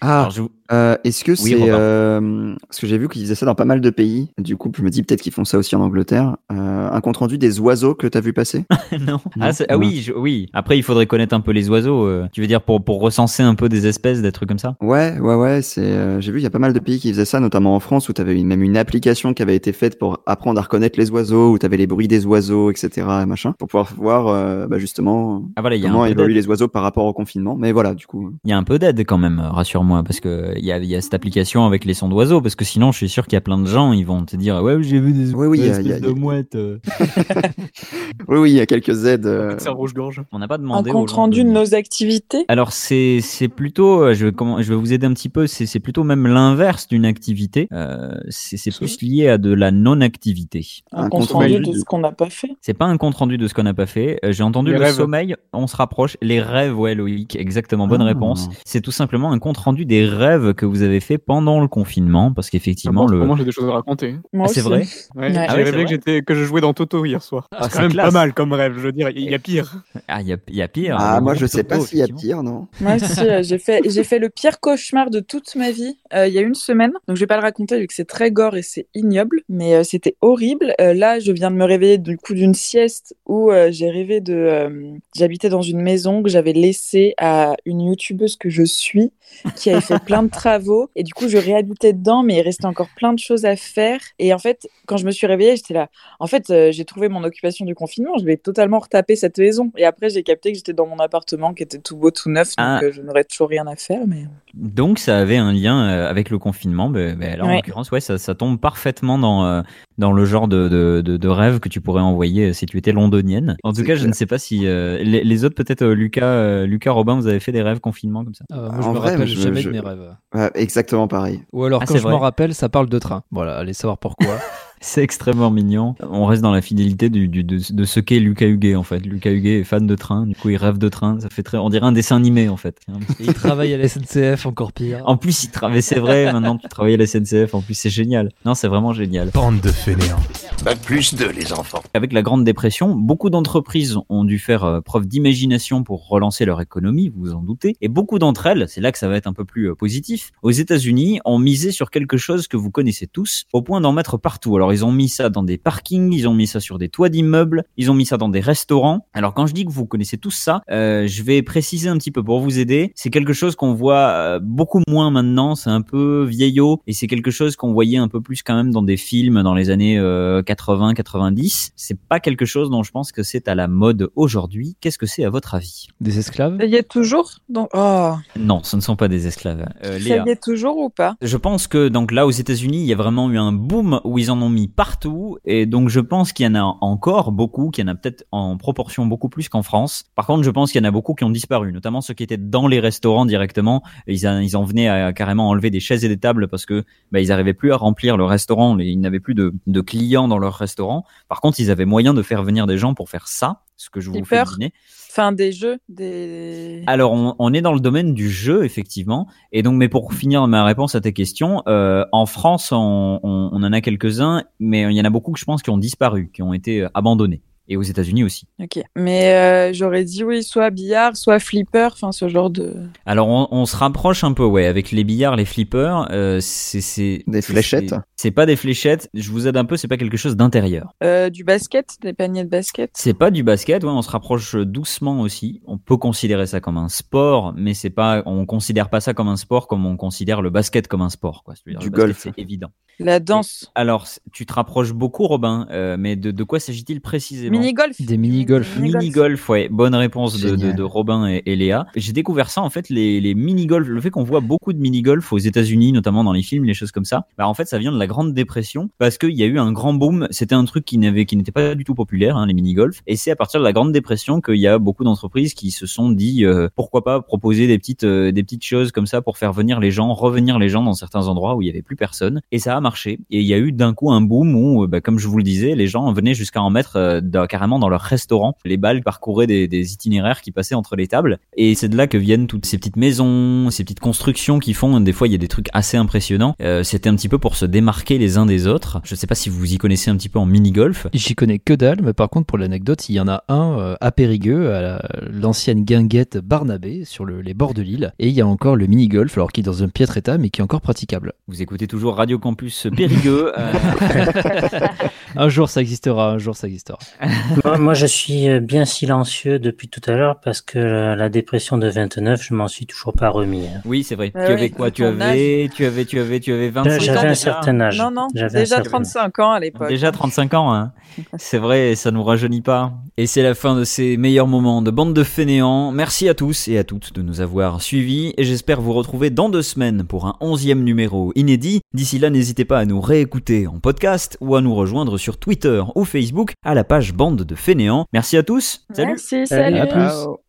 Ah, je euh, est-ce que Oui, c'est... Euh, parce que j'ai vu qu'ils faisaient ça dans pas mal de pays. Du coup, je me dis peut-être qu'ils font ça aussi en Angleterre. Euh, un compte-rendu des oiseaux que t'as vu passer? Non. Non. Ah, ah oui, je- oui. Après, il faudrait connaître un peu les oiseaux. euh, tu veux dire pour, pour recenser un peu des espèces, des trucs comme ça? Ouais, ouais, ouais. C'est, euh, j'ai vu, il y a pas mal de pays qui faisaient ça, notamment en France, où t'avais une, même une application qui avait été faite pour apprendre à reconnaître les oiseaux, où t'avais les bruits des oiseaux, etc., et machin, pour pouvoir voir, euh, bah, justement, Ah voilà, il y a comment un peu évoluent les oiseaux par rapport au confinement. Mais voilà, du coup. Il y a un peu d'aide quand même, rassure-moi, parce que il y a, y cette application avec les sons d'oiseaux, parce que sinon, je suis sûr qu'il y a plein de gens, ils vont te dire, ouais, j'ai vu des Oui, oui, il y a- espèces y a- de mouettes. euh. Oui, oui, il y a quelques aides. euh, C'est un rouge-gorge. On n'a pas Un demandé. aux compte rendu de- nos activités. Alors c'est plutôt, euh, je vais comment, je vais vous aider un petit peu. C'est plutôt même l'inverse d'une activité. Euh, c'est plus lié à de la non-activité. Un, Un compte compte rendu rendu de de- ce qu'on n'a pas fait. C'est pas un compte rendu de ce qu'on n'a pas fait. Euh, J'ai entendu Les le rêves. sommeil. On se rapproche. Les rêves, ouais, Loïc, exactement. Bonne Ah. réponse. C'est tout simplement un compte rendu des rêves que vous avez fait pendant le confinement, parce qu'effectivement le. Moi, j'ai des choses à raconter. Moi Ah, c'est vrai. Ouais, Ouais. j'ai Ah rêvé que, vrai j'étais, que je jouais dans Toto hier soir. Ah, c'est quand même classe. pas mal comme rêve, je veux dire. Il y a pire. Ah, il y a, il y a pire. Ah, moi, je sais pas s'il y a pire, non Moi aussi, euh, j'ai fait, j'ai fait le pire cauchemar de toute ma vie il y a une semaine. Donc, je vais pas le raconter vu que c'est très gore et c'est ignoble, mais euh, c'était horrible. Euh, là, je viens de me réveiller du coup d'une sieste où euh, j'ai rêvé de. J'habitais dans une maison que j'avais laissée à une youtubeuse que je suis qui avait fait plein de travaux et du coup, je réhabitais dedans, mais il restait encore plein de choses à faire. Et en fait, quand je me suis réveillée, j'étais là. En fait, j'ai trouvé mon occupation du confinement. Je vais totalement retaper cette maison. Et après, j'ai capté que j'étais dans mon appartement qui était tout beau, tout neuf. Donc, Ah. je n'aurais toujours rien à faire. Mais Donc ça avait un lien avec le confinement. Ben, là, en Ouais. l'occurrence, ouais, ça, ça tombe parfaitement dans euh, dans le genre de, de, de, de rêve que tu pourrais envoyer euh, si tu étais londonienne. En tout C'est cas, je ne sais pas si euh, les, les autres, peut-être euh, Lucas, euh, Lucas, Robin, vous avez fait des rêves confinement comme ça? Euh, moi, je En me vrai, rappelle je- jamais je- de mes rêves. Ouais, exactement pareil. Ou alors, Ah, quand je m'en rappelle, ça parle de train. Voilà, allez savoir pourquoi. C'est extrêmement mignon. On reste dans la fidélité du, du- de, de ce qu'est Lucas Huguet en fait. Lucas Huguet est fan de train, du coup il rêve de train. Ça fait très, on dirait un dessin animé en fait. Et il travaille à la SNCF, encore pire. En plus, il travaille, c'est vrai. Maintenant, tu travailles à la SNCF. En plus, c'est génial. Non, c'est vraiment génial. Bande de fainéants. Bac plus 2, les enfants. Avec la Grande Dépression, beaucoup d'entreprises ont dû faire euh, preuve d'imagination pour relancer leur économie, vous vous en doutez. Et beaucoup d'entre elles, c'est là que ça va être un peu plus euh, positif, aux États-Unis, ont misé sur quelque chose que vous connaissez tous, au point d'en mettre partout. Alors, ils ont mis ça dans des parkings, ils ont mis ça sur des toits d'immeubles, ils ont mis ça dans des restaurants. Alors, quand je dis que vous connaissez tous ça, euh, je vais préciser un petit peu pour vous aider. C'est quelque chose qu'on voit euh, beaucoup moins maintenant, c'est un peu vieillot, et c'est quelque chose qu'on voyait un peu plus quand même dans des films dans les années euh, 80, 90. C'est pas quelque chose dont je pense que c'est à la mode aujourd'hui. Qu'est-ce que c'est à votre avis? Des esclaves? Ça y est toujours donc, oh, Non, ce ne sont pas des esclaves. Euh, Ça y est toujours ou pas? Je pense que donc là aux États-Unis, il y a vraiment eu un boom où ils en ont mis partout et donc je pense qu'il y en a encore beaucoup, qu'il y en a peut-être en proportion beaucoup plus qu'en France. Par contre, je pense qu'il y en a beaucoup qui ont disparu, notamment ceux qui étaient dans les restaurants directement. Ils, en- ils en venaient à carrément enlever des chaises et des tables parce que bah, ils arrivaient plus à remplir le restaurant, ils n'avaient plus de, de clients dans leur restaurant. Par contre, ils avaient moyen de faire venir des gens pour faire ça, ce que je vous fais Flipper. Enfin, des jeux, des. Alors, on, on est dans le domaine du jeu, effectivement. Et donc, mais pour finir ma réponse à tes questions, euh, en France, on, on- on en a quelques-uns, mais il y en a beaucoup que je pense qui ont disparu, qui ont été euh, abandonnés. Et aux États-Unis aussi. Ok. Mais euh, j'aurais dit oui, soit billard, soit flipper, enfin ce genre de. Alors, on, on se rapproche un peu, ouais, avec les billards, les flippers. Euh, c'est c'est Des fléchettes c'est- pas des fléchettes. Je vous aide un peu. C'est pas quelque chose d'intérieur. Euh, du basket, des paniers de basket. C'est pas du basket, ouais, on se rapproche doucement aussi. On peut considérer ça comme un sport, mais c'est pas, on considère pas ça comme un sport comme on considère le basket comme un sport, quoi. C'est-à-dire Du golf. c'est évident. La danse. Alors, tu te rapproches beaucoup, Robin, euh, mais de, de quoi s'agit-il précisément? Mini-golf. Des mini-golf. Mini-golf, ouais, bonne réponse de, de, de Robin et, et Léa. J'ai découvert ça en fait, les, les mini-golf, le fait qu'on voit beaucoup de mini-golf aux États-Unis, notamment dans les films, les choses comme ça. Bah en fait, ça vient de la Grande Dépression parce qu'il y a eu un grand boom. C'était un truc qui n'avait, qui n'était pas du tout populaire, hein, les mini-golf. Et c'est à partir de la Grande Dépression qu'il y a beaucoup d'entreprises qui se sont dit euh, pourquoi pas proposer des petites, euh, des petites choses comme ça pour faire venir les gens, revenir les gens dans certains endroits où il y avait plus personne. Et ça a marché. Et il y a eu d'un coup un boom où, euh, bah, comme je vous le disais, les gens venaient jusqu'à en mettre euh, dans euh, carrément dans leur restaurant. Les balles parcouraient des, des itinéraires qui passaient entre les tables. Et c'est de là que viennent toutes ces petites maisons, ces petites constructions qui font, des fois il y a des trucs assez impressionnants. Euh, C'était un petit peu pour se démarquer les uns des autres. Je sais pas si vous y connaissez un petit peu en mini-golf. J'y connais que dalle, mais par contre, pour l'anecdote, il y en a un euh, à Périgueux, à la- l'ancienne guinguette Barnabé, sur le- les bords de l'île. Et il y a encore le mini-golf, alors qui est dans un piètre état, mais qui est encore praticable. Vous écoutez toujours Radio Campus Périgueux. euh, Un jour, ça existera, un jour, ça existera. moi, moi, je suis euh, bien silencieux depuis tout à l'heure parce que euh, la dépression de 29, je m'en suis toujours pas remis. hein. Oui, c'est vrai. Ah tu oui, avais quoi Tu avais, tu avais, tu avais, tu avais 25 ans. J'avais un certain âge. Non, non, déjà certain- 35 ans à l'époque. Déjà 35 ans, hein. c'est vrai, ça nous rajeunit pas. Et c'est la fin de ces meilleurs moments de bande de fainéants. Merci à tous et à toutes de nous avoir suivis et j'espère vous retrouver dans deux semaines pour un onzième numéro inédit. D'ici là, n'hésitez pas à nous réécouter en podcast ou à nous rejoindre sur Twitter ou Facebook à la page bande de fainéants. Merci à tous. Salut. Merci, Salut. salut. À plus. Ciao.